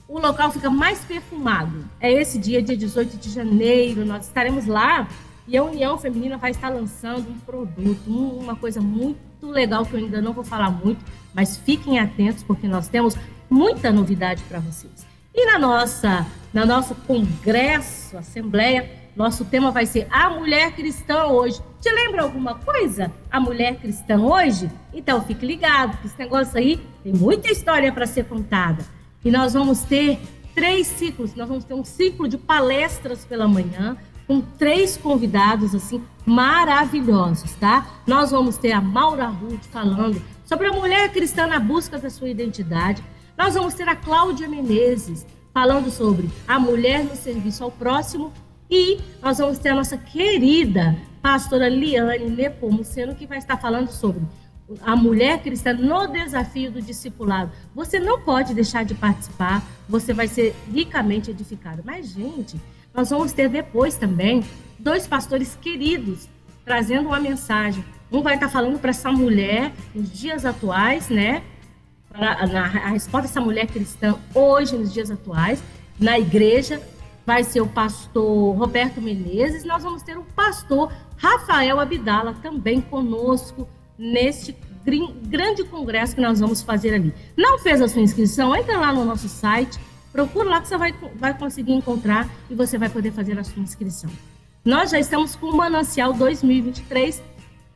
S2: o local fica mais perfumado. É esse dia, dia 18 de janeiro. Nós estaremos lá e a União Feminina vai estar lançando um produto, uma coisa muito legal que eu ainda não vou falar muito, mas fiquem atentos porque nós temos muita novidade para vocês. E na nossa, na nosso congresso, assembleia, Nosso tema vai ser a mulher cristã hoje. Te lembra alguma coisa? A mulher cristã hoje? Então fique ligado, que esse negócio aí tem muita história para ser contada. E nós vamos ter três ciclos. Nós vamos ter um ciclo de palestras pela manhã, com três convidados assim maravilhosos, tá? Nós vamos ter a Maura Ruth falando sobre a mulher cristã na busca da sua identidade. Nós vamos ter a Cláudia Menezes falando sobre a mulher no serviço ao próximo e nós vamos ter a nossa querida pastora Liane Nepomuceno que vai estar falando sobre a mulher cristã no desafio do discipulado. Você não pode deixar de participar, você vai ser ricamente edificado. Mas, gente, nós vamos ter depois também dois pastores queridos trazendo uma mensagem. Um vai estar falando para essa mulher nos dias atuais, né? Pra, na, a resposta dessa mulher cristã hoje, nos dias atuais, na igreja, vai ser o pastor Roberto Menezes. Nós vamos ter o pastor Rafael Abdala também conosco neste grande congresso que nós vamos fazer ali. Não fez a sua inscrição? Entra lá no nosso site, procura lá que você vai, vai conseguir encontrar e você vai poder fazer a sua inscrição. Nós já estamos com o Manancial 2023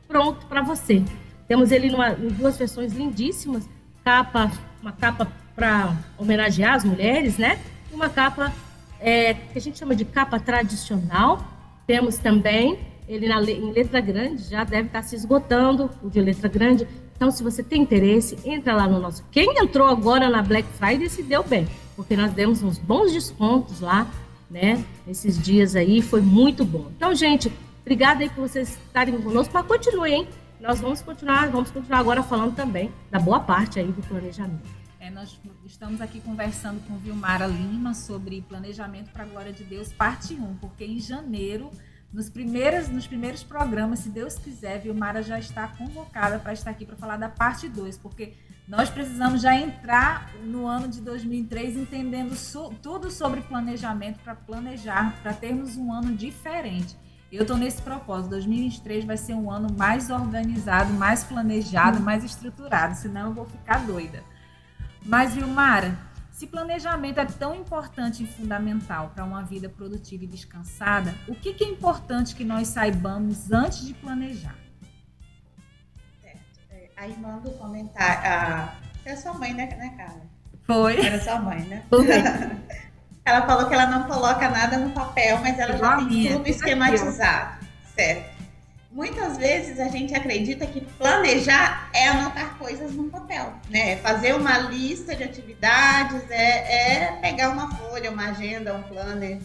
S2: pronto para você. Temos ele numa, em duas versões lindíssimas, capa, uma capa para homenagear as mulheres, né? Uma capa é, que a gente chama de capa tradicional. Temos também ele na, em letra grande, já deve estar se esgotando, o de letra grande. Então, se você tem interesse, entra lá no nosso. Quem entrou agora na Black Friday se deu bem, porque nós demos uns bons descontos lá, né? Nesses dias aí, foi muito bom. Então, gente, obrigada aí por vocês estarem conosco, mas continue, hein? Nós vamos continuar, vamos continuar agora falando também da boa parte aí do planejamento.
S3: É, nós estamos aqui conversando com Vilmara Lima sobre planejamento para a glória de Deus, parte 1, porque em janeiro nos primeiros, nos primeiros programas, se Deus quiser, Vilmara já está convocada para estar aqui para falar da parte 2, porque nós precisamos já entrar no ano de 2003 entendendo so, tudo sobre planejamento para planejar, para termos um ano diferente. Eu estou nesse propósito. 2023 vai ser um ano mais organizado, mais planejado, mais estruturado, senão eu vou ficar doida. Mas, Vilmara, se planejamento é tão importante e fundamental para uma vida produtiva e descansada, o que, que é importante que nós saibamos antes de planejar?
S4: Certo. É, a irmã do comentário. A... É sua mãe, né, né, Carla?
S3: Foi.
S4: Era sua mãe, né? ela falou que ela não coloca nada no papel, mas ela já tem tudo esquematizado. Certo muitas vezes a gente acredita que planejar é anotar coisas num papel, né? Fazer uma lista de atividades, é, é pegar uma folha, uma agenda, um planner,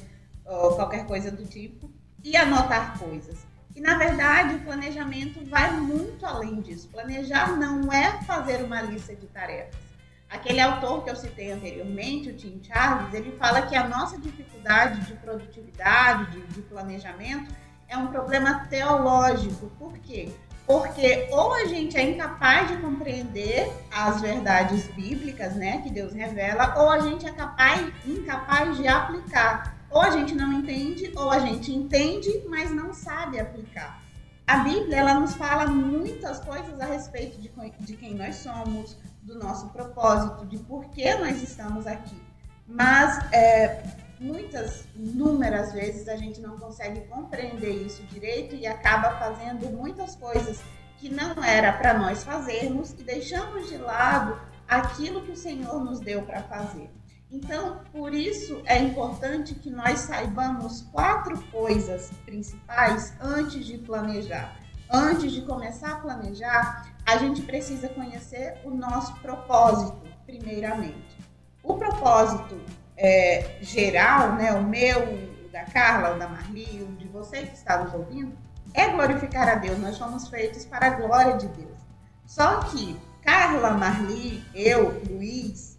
S4: ou qualquer coisa do tipo, e anotar coisas. E na verdade o planejamento vai muito além disso. Planejar não é fazer uma lista de tarefas. Aquele autor que eu citei anteriormente, o Tim Charles, ele fala que a nossa dificuldade de produtividade, de, de planejamento, é um problema teológico. Por quê? Porque ou a gente é incapaz de compreender as verdades bíblicas, né, que Deus revela, ou a gente é capaz, incapaz de aplicar. Ou a gente não entende, ou a gente entende, mas não sabe aplicar. A Bíblia ela nos fala muitas coisas a respeito de, de quem nós somos, do nosso propósito, de por que nós estamos aqui. Mas é, muitas, inúmeras vezes a gente não consegue compreender isso direito e acaba fazendo muitas coisas que não era para nós fazermos e deixamos de lado aquilo que o Senhor nos deu para fazer. Então, por isso é importante que nós saibamos quatro coisas principais antes de planejar. Antes de começar a planejar, a gente precisa conhecer o nosso propósito, primeiramente. O propósito é, geral, né, o meu, o da Carla, o da Marli, o de você que está nos ouvindo, é glorificar a Deus. Nós somos feitos para a glória de Deus. Só que Carla, Marli, eu, Luiz,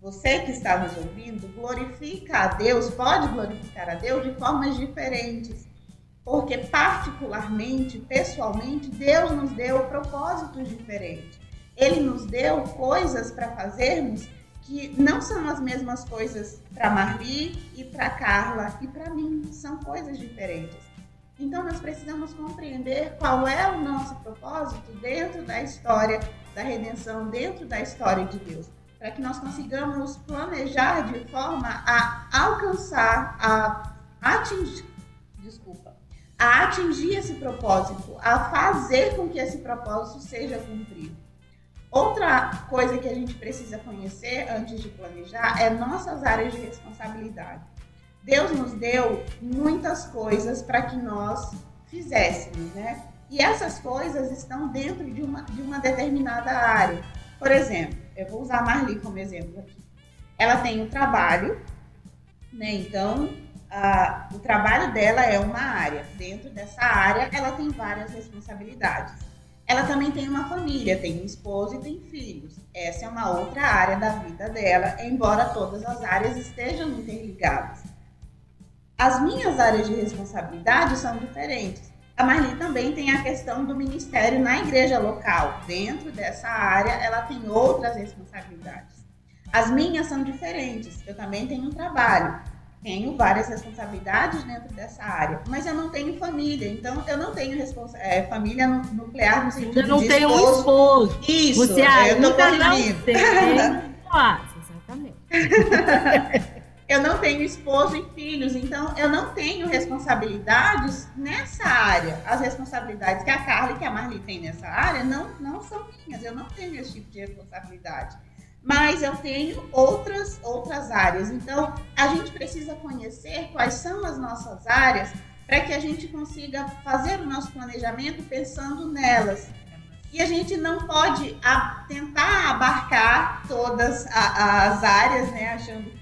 S4: você que está nos ouvindo, glorifica a Deus, pode glorificar a Deus de formas diferentes. Porque, particularmente, pessoalmente, Deus nos deu propósitos diferentes. Ele nos deu coisas para fazermos que não são as mesmas coisas para Marli e para Carla e para mim, são coisas diferentes. Então nós precisamos compreender qual é o nosso propósito dentro da história da redenção, dentro da história de Deus, para que nós consigamos planejar de forma a alcançar, a atingir, desculpa, a atingir esse propósito, a fazer com que esse propósito seja cumprido. Outra coisa que a gente precisa conhecer antes de planejar é nossas áreas de responsabilidade. Deus nos deu muitas coisas para que nós fizéssemos, né? E essas coisas estão dentro de uma, de uma determinada área. Por exemplo, eu vou usar a Marli como exemplo aqui. Ela tem um trabalho, né? Então, a, o trabalho dela é uma área. Dentro dessa área, ela tem várias responsabilidades. Ela também tem uma família, tem um esposo e tem filhos. Essa é uma outra área da vida dela, embora todas as áreas estejam interligadas. As minhas áreas de responsabilidade são diferentes. A Marli também tem a questão do ministério na igreja local. Dentro dessa área, ela tem outras responsabilidades. As minhas são diferentes. Eu também tenho um trabalho, tenho várias responsabilidades dentro dessa área, mas eu não tenho família, então eu não tenho é, família nuclear no sentido
S2: eu não
S4: de
S2: tenho
S4: esposo.
S2: um esposo.
S4: Isso,
S2: Você
S4: eu
S2: ainda
S4: tô
S2: não
S4: corrigindo.
S2: exatamente.
S4: eu não tenho esposo e filhos, então eu não tenho responsabilidades nessa área. As responsabilidades que a Carla e que a Marli têm nessa área não, não são minhas, eu não tenho esse tipo de responsabilidade. Mas eu tenho outras, outras áreas. Então, a gente precisa conhecer quais são as nossas áreas para que a gente consiga fazer o nosso planejamento pensando nelas. E a gente não pode a, tentar abarcar todas a, as áreas, né, achando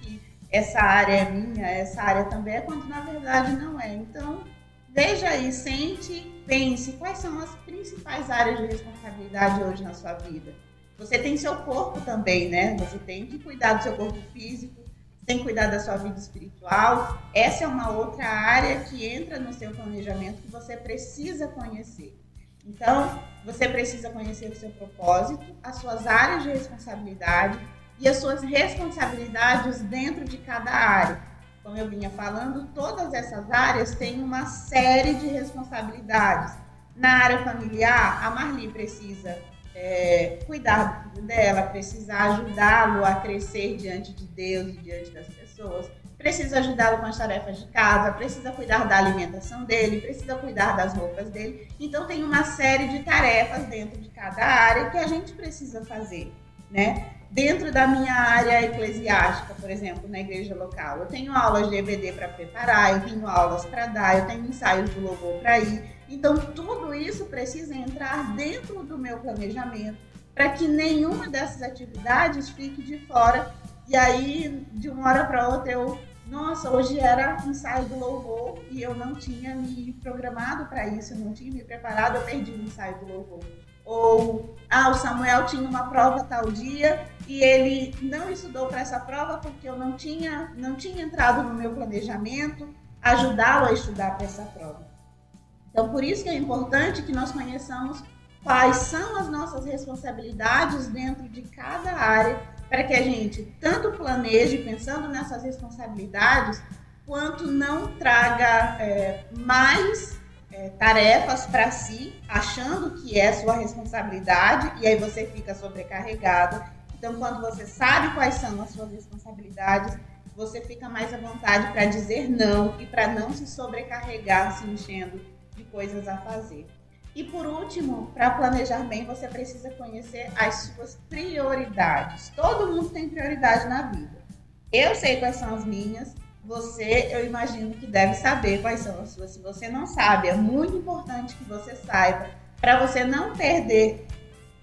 S4: essa área é minha, essa área também é, quando na verdade não é. Então, veja aí, sente, pense quais são as principais áreas de responsabilidade hoje na sua vida. Você tem seu corpo também, né? Você tem que cuidar do seu corpo físico, tem que cuidar da sua vida espiritual. Essa é uma outra área que entra no seu planejamento que você precisa conhecer. Então, você precisa conhecer o seu propósito, as suas áreas de responsabilidade, e as suas responsabilidades dentro de cada área. Como eu vinha falando, todas essas áreas têm uma série de responsabilidades. Na área familiar, a Marli precisa é, cuidar dela, precisa ajudá-lo a crescer diante de Deus e diante das pessoas, precisa ajudá-lo com as tarefas de casa, precisa cuidar da alimentação dele, precisa cuidar das roupas dele. Então, tem uma série de tarefas dentro de cada área que a gente precisa fazer, né? dentro da minha área eclesiástica, por exemplo, na igreja local. Eu tenho aulas de EBD para preparar, eu tenho aulas para dar, eu tenho ensaios do louvor para ir. Então, tudo isso precisa entrar dentro do meu planejamento para que nenhuma dessas atividades fique de fora. E aí, de uma hora para outra, eu, nossa, hoje era ensaio do louvor e eu não tinha me programado para isso, eu não tinha me preparado, eu perdi o ensaio do louvor. Ou, ah, o Samuel tinha uma prova tal dia e ele não estudou para essa prova porque eu não tinha, não tinha entrado no meu planejamento ajudá-lo a estudar para essa prova. Então, por isso que é importante que nós conheçamos quais são as nossas responsabilidades dentro de cada área, para que a gente tanto planeje pensando nessas responsabilidades, quanto não traga é, mais é, tarefas para si, achando que é sua responsabilidade, e aí você fica sobrecarregado. Então, quando você sabe quais são as suas responsabilidades, você fica mais à vontade para dizer não e para não se sobrecarregar se enchendo coisas a fazer. E por último, para planejar bem, você precisa conhecer as suas prioridades. Todo mundo tem prioridade na vida. Eu sei quais são as minhas, você, eu imagino que deve saber quais são as suas. Se você não sabe, é muito importante que você saiba para você não perder,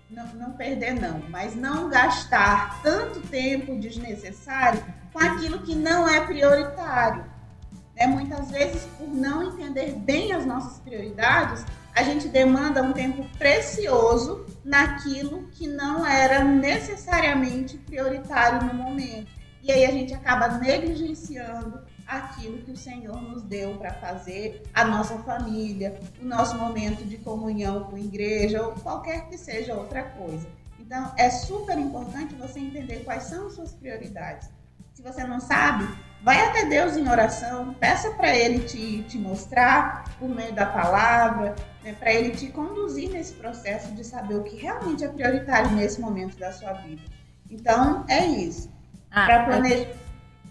S4: não, não perder não, mas não gastar tanto tempo desnecessário com aquilo que não é prioritário. Né? Muitas vezes, por não entender bem as nossas prioridades, a gente demanda um tempo precioso naquilo que não era necessariamente prioritário no momento. E aí a gente acaba negligenciando aquilo que o Senhor nos deu para fazer, a nossa família, o nosso momento de comunhão com a igreja ou qualquer que seja outra coisa. Então, é super importante você entender quais são as suas prioridades. Se você não sabe, vai até Deus em oração, peça para Ele te, te mostrar por meio da palavra, né, para Ele te conduzir nesse processo de saber o que realmente é prioritário nesse momento da sua vida. Então, é isso.
S3: Ah,
S4: para planejar.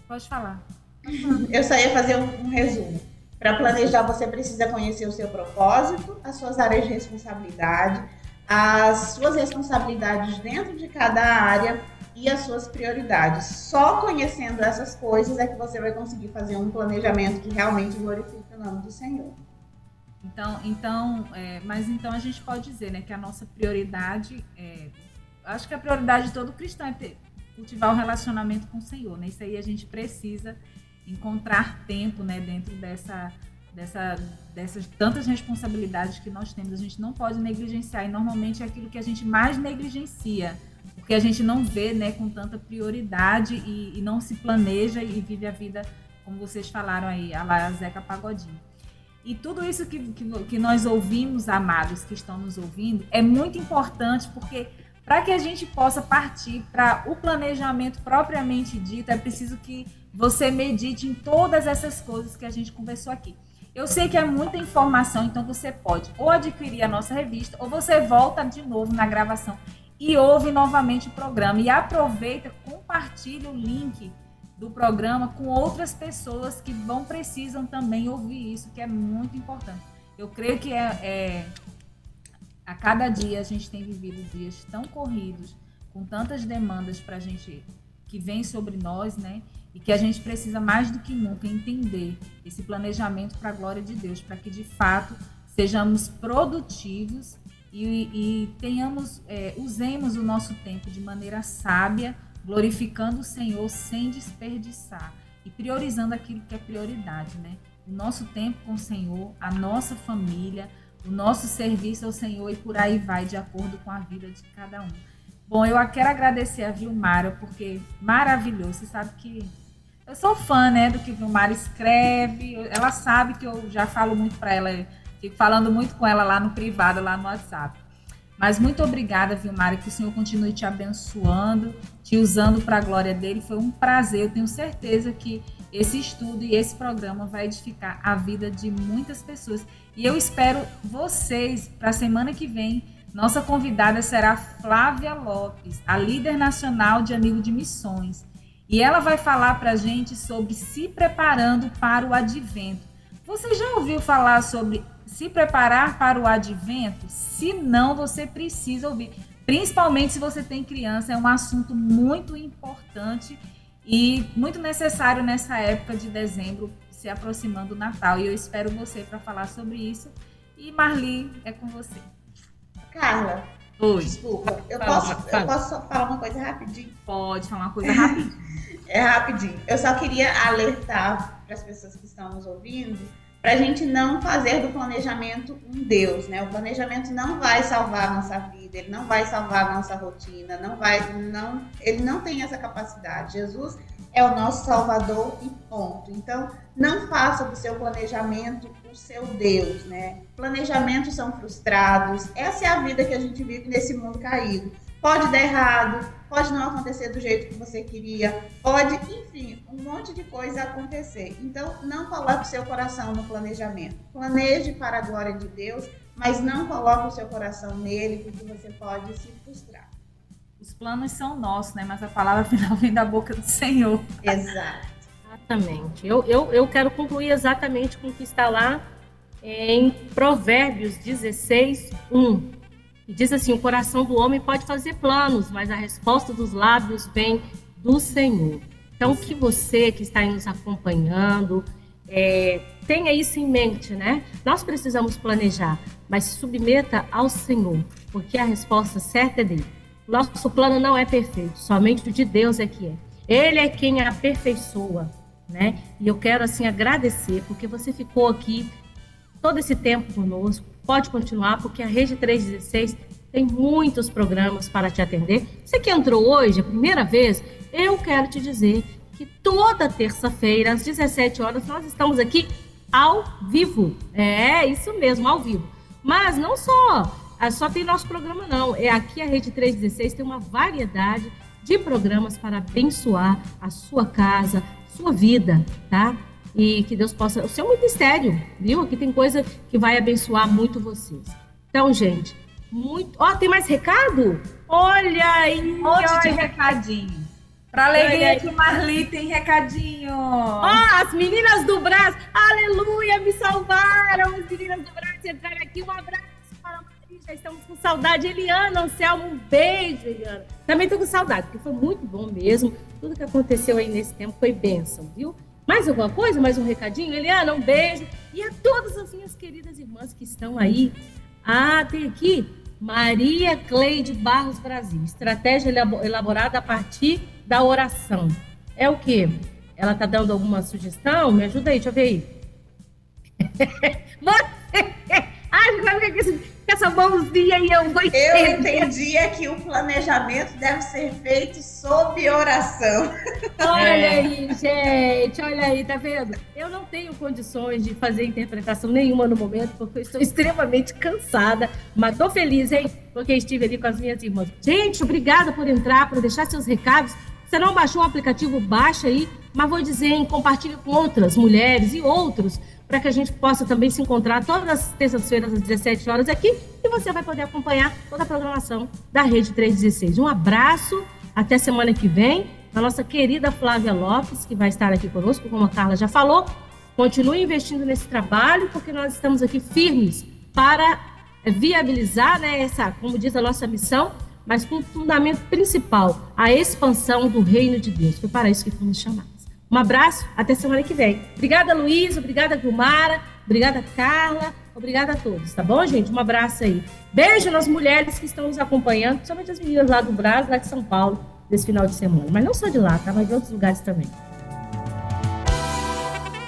S3: Pode falar.
S4: Eu só ia fazer um, um, resumo. Para planejar, você precisa conhecer o seu propósito, as suas áreas de responsabilidade, as suas responsabilidades dentro de cada área e as suas prioridades. Só conhecendo essas coisas é que você vai conseguir fazer um planejamento que realmente glorifique o nome do Senhor.
S3: Então, então é, mas então a gente pode dizer né, que a nossa prioridade, é, acho que a prioridade de todo cristão é ter, cultivar o relacionamento com o Senhor. Né? Isso aí a gente precisa encontrar tempo né, dentro dessa, dessa, dessas tantas responsabilidades que nós temos. A gente não pode negligenciar, e normalmente é aquilo que a gente mais negligencia, porque a gente não vê né, com tanta prioridade e, e não se planeja e vive a vida, como vocês falaram aí, a la Zeca Pagodinho. E tudo isso que, que, que nós ouvimos, amados que estão nos ouvindo, é muito importante porque para que a gente possa partir para o planejamento propriamente dito, é preciso que você medite em todas essas coisas que a gente conversou aqui. Eu sei que é muita informação, então você pode ou adquirir a nossa revista, ou você volta de novo na gravação e ouve novamente o programa. E aproveita, compartilha o link do programa com outras pessoas que vão precisam também ouvir isso, que é muito importante. Eu creio que é, é a cada dia a gente tem vivido dias tão corridos, com tantas demandas para a gente que vem sobre nós, né? E que a gente precisa mais do que nunca entender esse planejamento para a glória de Deus, para que de fato sejamos produtivos e, e tenhamos, é, usemos o nosso tempo de maneira sábia glorificando o Senhor sem desperdiçar e priorizando aquilo que é prioridade, né? O nosso tempo com o Senhor, a nossa família, o nosso serviço ao Senhor e por aí vai, de acordo com a vida de cada um. Bom, eu quero agradecer a Vilmara, porque maravilhoso. Você sabe que eu sou fã, né, do que Vilmara escreve. Ela sabe que eu já falo muito para ela, fico falando muito com ela lá no privado, lá no WhatsApp. Mas muito obrigada, Vilmara, que o Senhor continue te abençoando, te usando para a glória dele. Foi um prazer. Eu tenho certeza que esse estudo e esse programa vai edificar a vida de muitas pessoas. E eu espero vocês para a semana que vem. Nossa convidada será Flávia Lopes, a líder nacional de Amigo de Missões. E ela vai falar para a gente sobre se preparando para o advento. Você já ouviu falar sobre se preparar para o advento? Se não, você precisa ouvir. Principalmente se você tem criança, é um assunto muito importante e muito necessário nessa época de dezembro, se aproximando do Natal. E eu espero você para falar sobre isso. E Marli, é com você.
S4: Carla.
S3: Oi.
S4: Desculpa, eu, fala, posso, fala. eu posso falar uma coisa rapidinho?
S3: Pode falar uma coisa rapidinho.
S4: é rapidinho. Eu só queria alertar para as pessoas que estão nos ouvindo para a gente não fazer do planejamento um Deus, né? O planejamento não vai salvar a nossa vida, ele não vai salvar a nossa rotina, não vai, não, ele não tem essa capacidade. Jesus é o nosso Salvador e ponto. Então, não faça do seu planejamento o seu Deus, né? Planejamentos são frustrados. Essa é a vida que a gente vive nesse mundo caído. Pode dar errado, pode não acontecer do jeito que você queria, pode, enfim, um monte de coisa acontecer. Então, não coloque o seu coração no planejamento. Planeje para a glória de Deus, mas não coloque o seu coração nele, porque você pode se frustrar.
S3: Os planos são nossos, né? Mas a palavra final vem da boca do Senhor.
S4: Exato.
S2: Exatamente. Eu, eu, eu quero concluir exatamente com o que está lá em Provérbios 16, 1 e diz assim: o coração do homem pode fazer planos, mas a resposta dos lábios vem do Senhor. Então, que você que está aí nos acompanhando, é, tenha isso em mente, né? Nós precisamos planejar, mas se submeta ao Senhor, porque a resposta certa é dele. Nosso plano não é perfeito, somente o de Deus é que é. Ele é quem aperfeiçoa, né? E eu quero assim agradecer porque você ficou aqui todo esse tempo conosco pode continuar, porque a Rede 316 tem muitos programas para te atender. Você que entrou hoje, a primeira vez, eu quero te dizer que toda terça-feira, às 17 horas, nós estamos aqui ao vivo. É, isso mesmo, ao vivo. Mas não só, ah, só tem nosso programa, não. É aqui a Rede 316 tem uma variedade de programas para abençoar a sua casa, sua vida, tá? E que Deus possa. O seu ministério, viu? Aqui tem coisa que vai abençoar muito vocês. Então, gente, muito. Ó, oh, tem mais recado? Olha aí!
S3: Um monte de recadinho. Pra alegria que o Marli tem recadinho.
S2: Ó, oh, as meninas do Brasil, aleluia, me salvaram. As meninas do Brasil entraram aqui. Um abraço para a Maria, já estamos com saudade. Eliana, Anselmo, um beijo, Eliana. Também tô com saudade, porque foi muito bom mesmo. Tudo que aconteceu aí nesse tempo foi bênção, viu? Mais alguma coisa? Mais um recadinho? Eliana, um beijo. E a todas as minhas queridas irmãs que estão aí. Ah, tem aqui Maria Cleide Barros Brasil. Estratégia elaborada a partir da oração. É o quê? Ela tá dando alguma sugestão? Me ajuda aí, deixa eu ver aí. Ai, vai ficar com essa mãozinha aí, eu vou
S4: entender. Eu entendi é que o planejamento deve ser feito sob oração.
S2: Olha é. aí, gente, olha aí, tá vendo? Eu não tenho condições de fazer interpretação nenhuma no momento, porque eu estou extremamente cansada, mas tô feliz, hein? Porque estive ali com as minhas irmãs. Gente, obrigada por entrar, por deixar seus recados. Você não baixou o aplicativo, baixa aí, mas vou dizer, hein, compartilhe com outras mulheres e outros, para que a gente possa também se encontrar todas as terças-feiras às 17 horas aqui e você vai poder acompanhar toda a programação da Rede 316. Um abraço, até semana que vem. A nossa querida Flávia Lopes, que vai estar aqui conosco, como a Carla já falou. Continue investindo nesse trabalho, porque nós estamos aqui firmes para viabilizar né, essa, como diz a nossa missão, mas com o fundamento principal, a expansão do reino de Deus. Foi para isso que fomos chamados. Um abraço, até semana que vem. Obrigada, Luiz, obrigada, Gilmara, obrigada, Carla, obrigada a todos, tá bom, gente? Um abraço aí. Beijo nas mulheres que estão nos acompanhando, principalmente as meninas lá do Brasil, lá de São Paulo, desse final de semana. Mas não só de lá, tá? Mas de outros lugares também.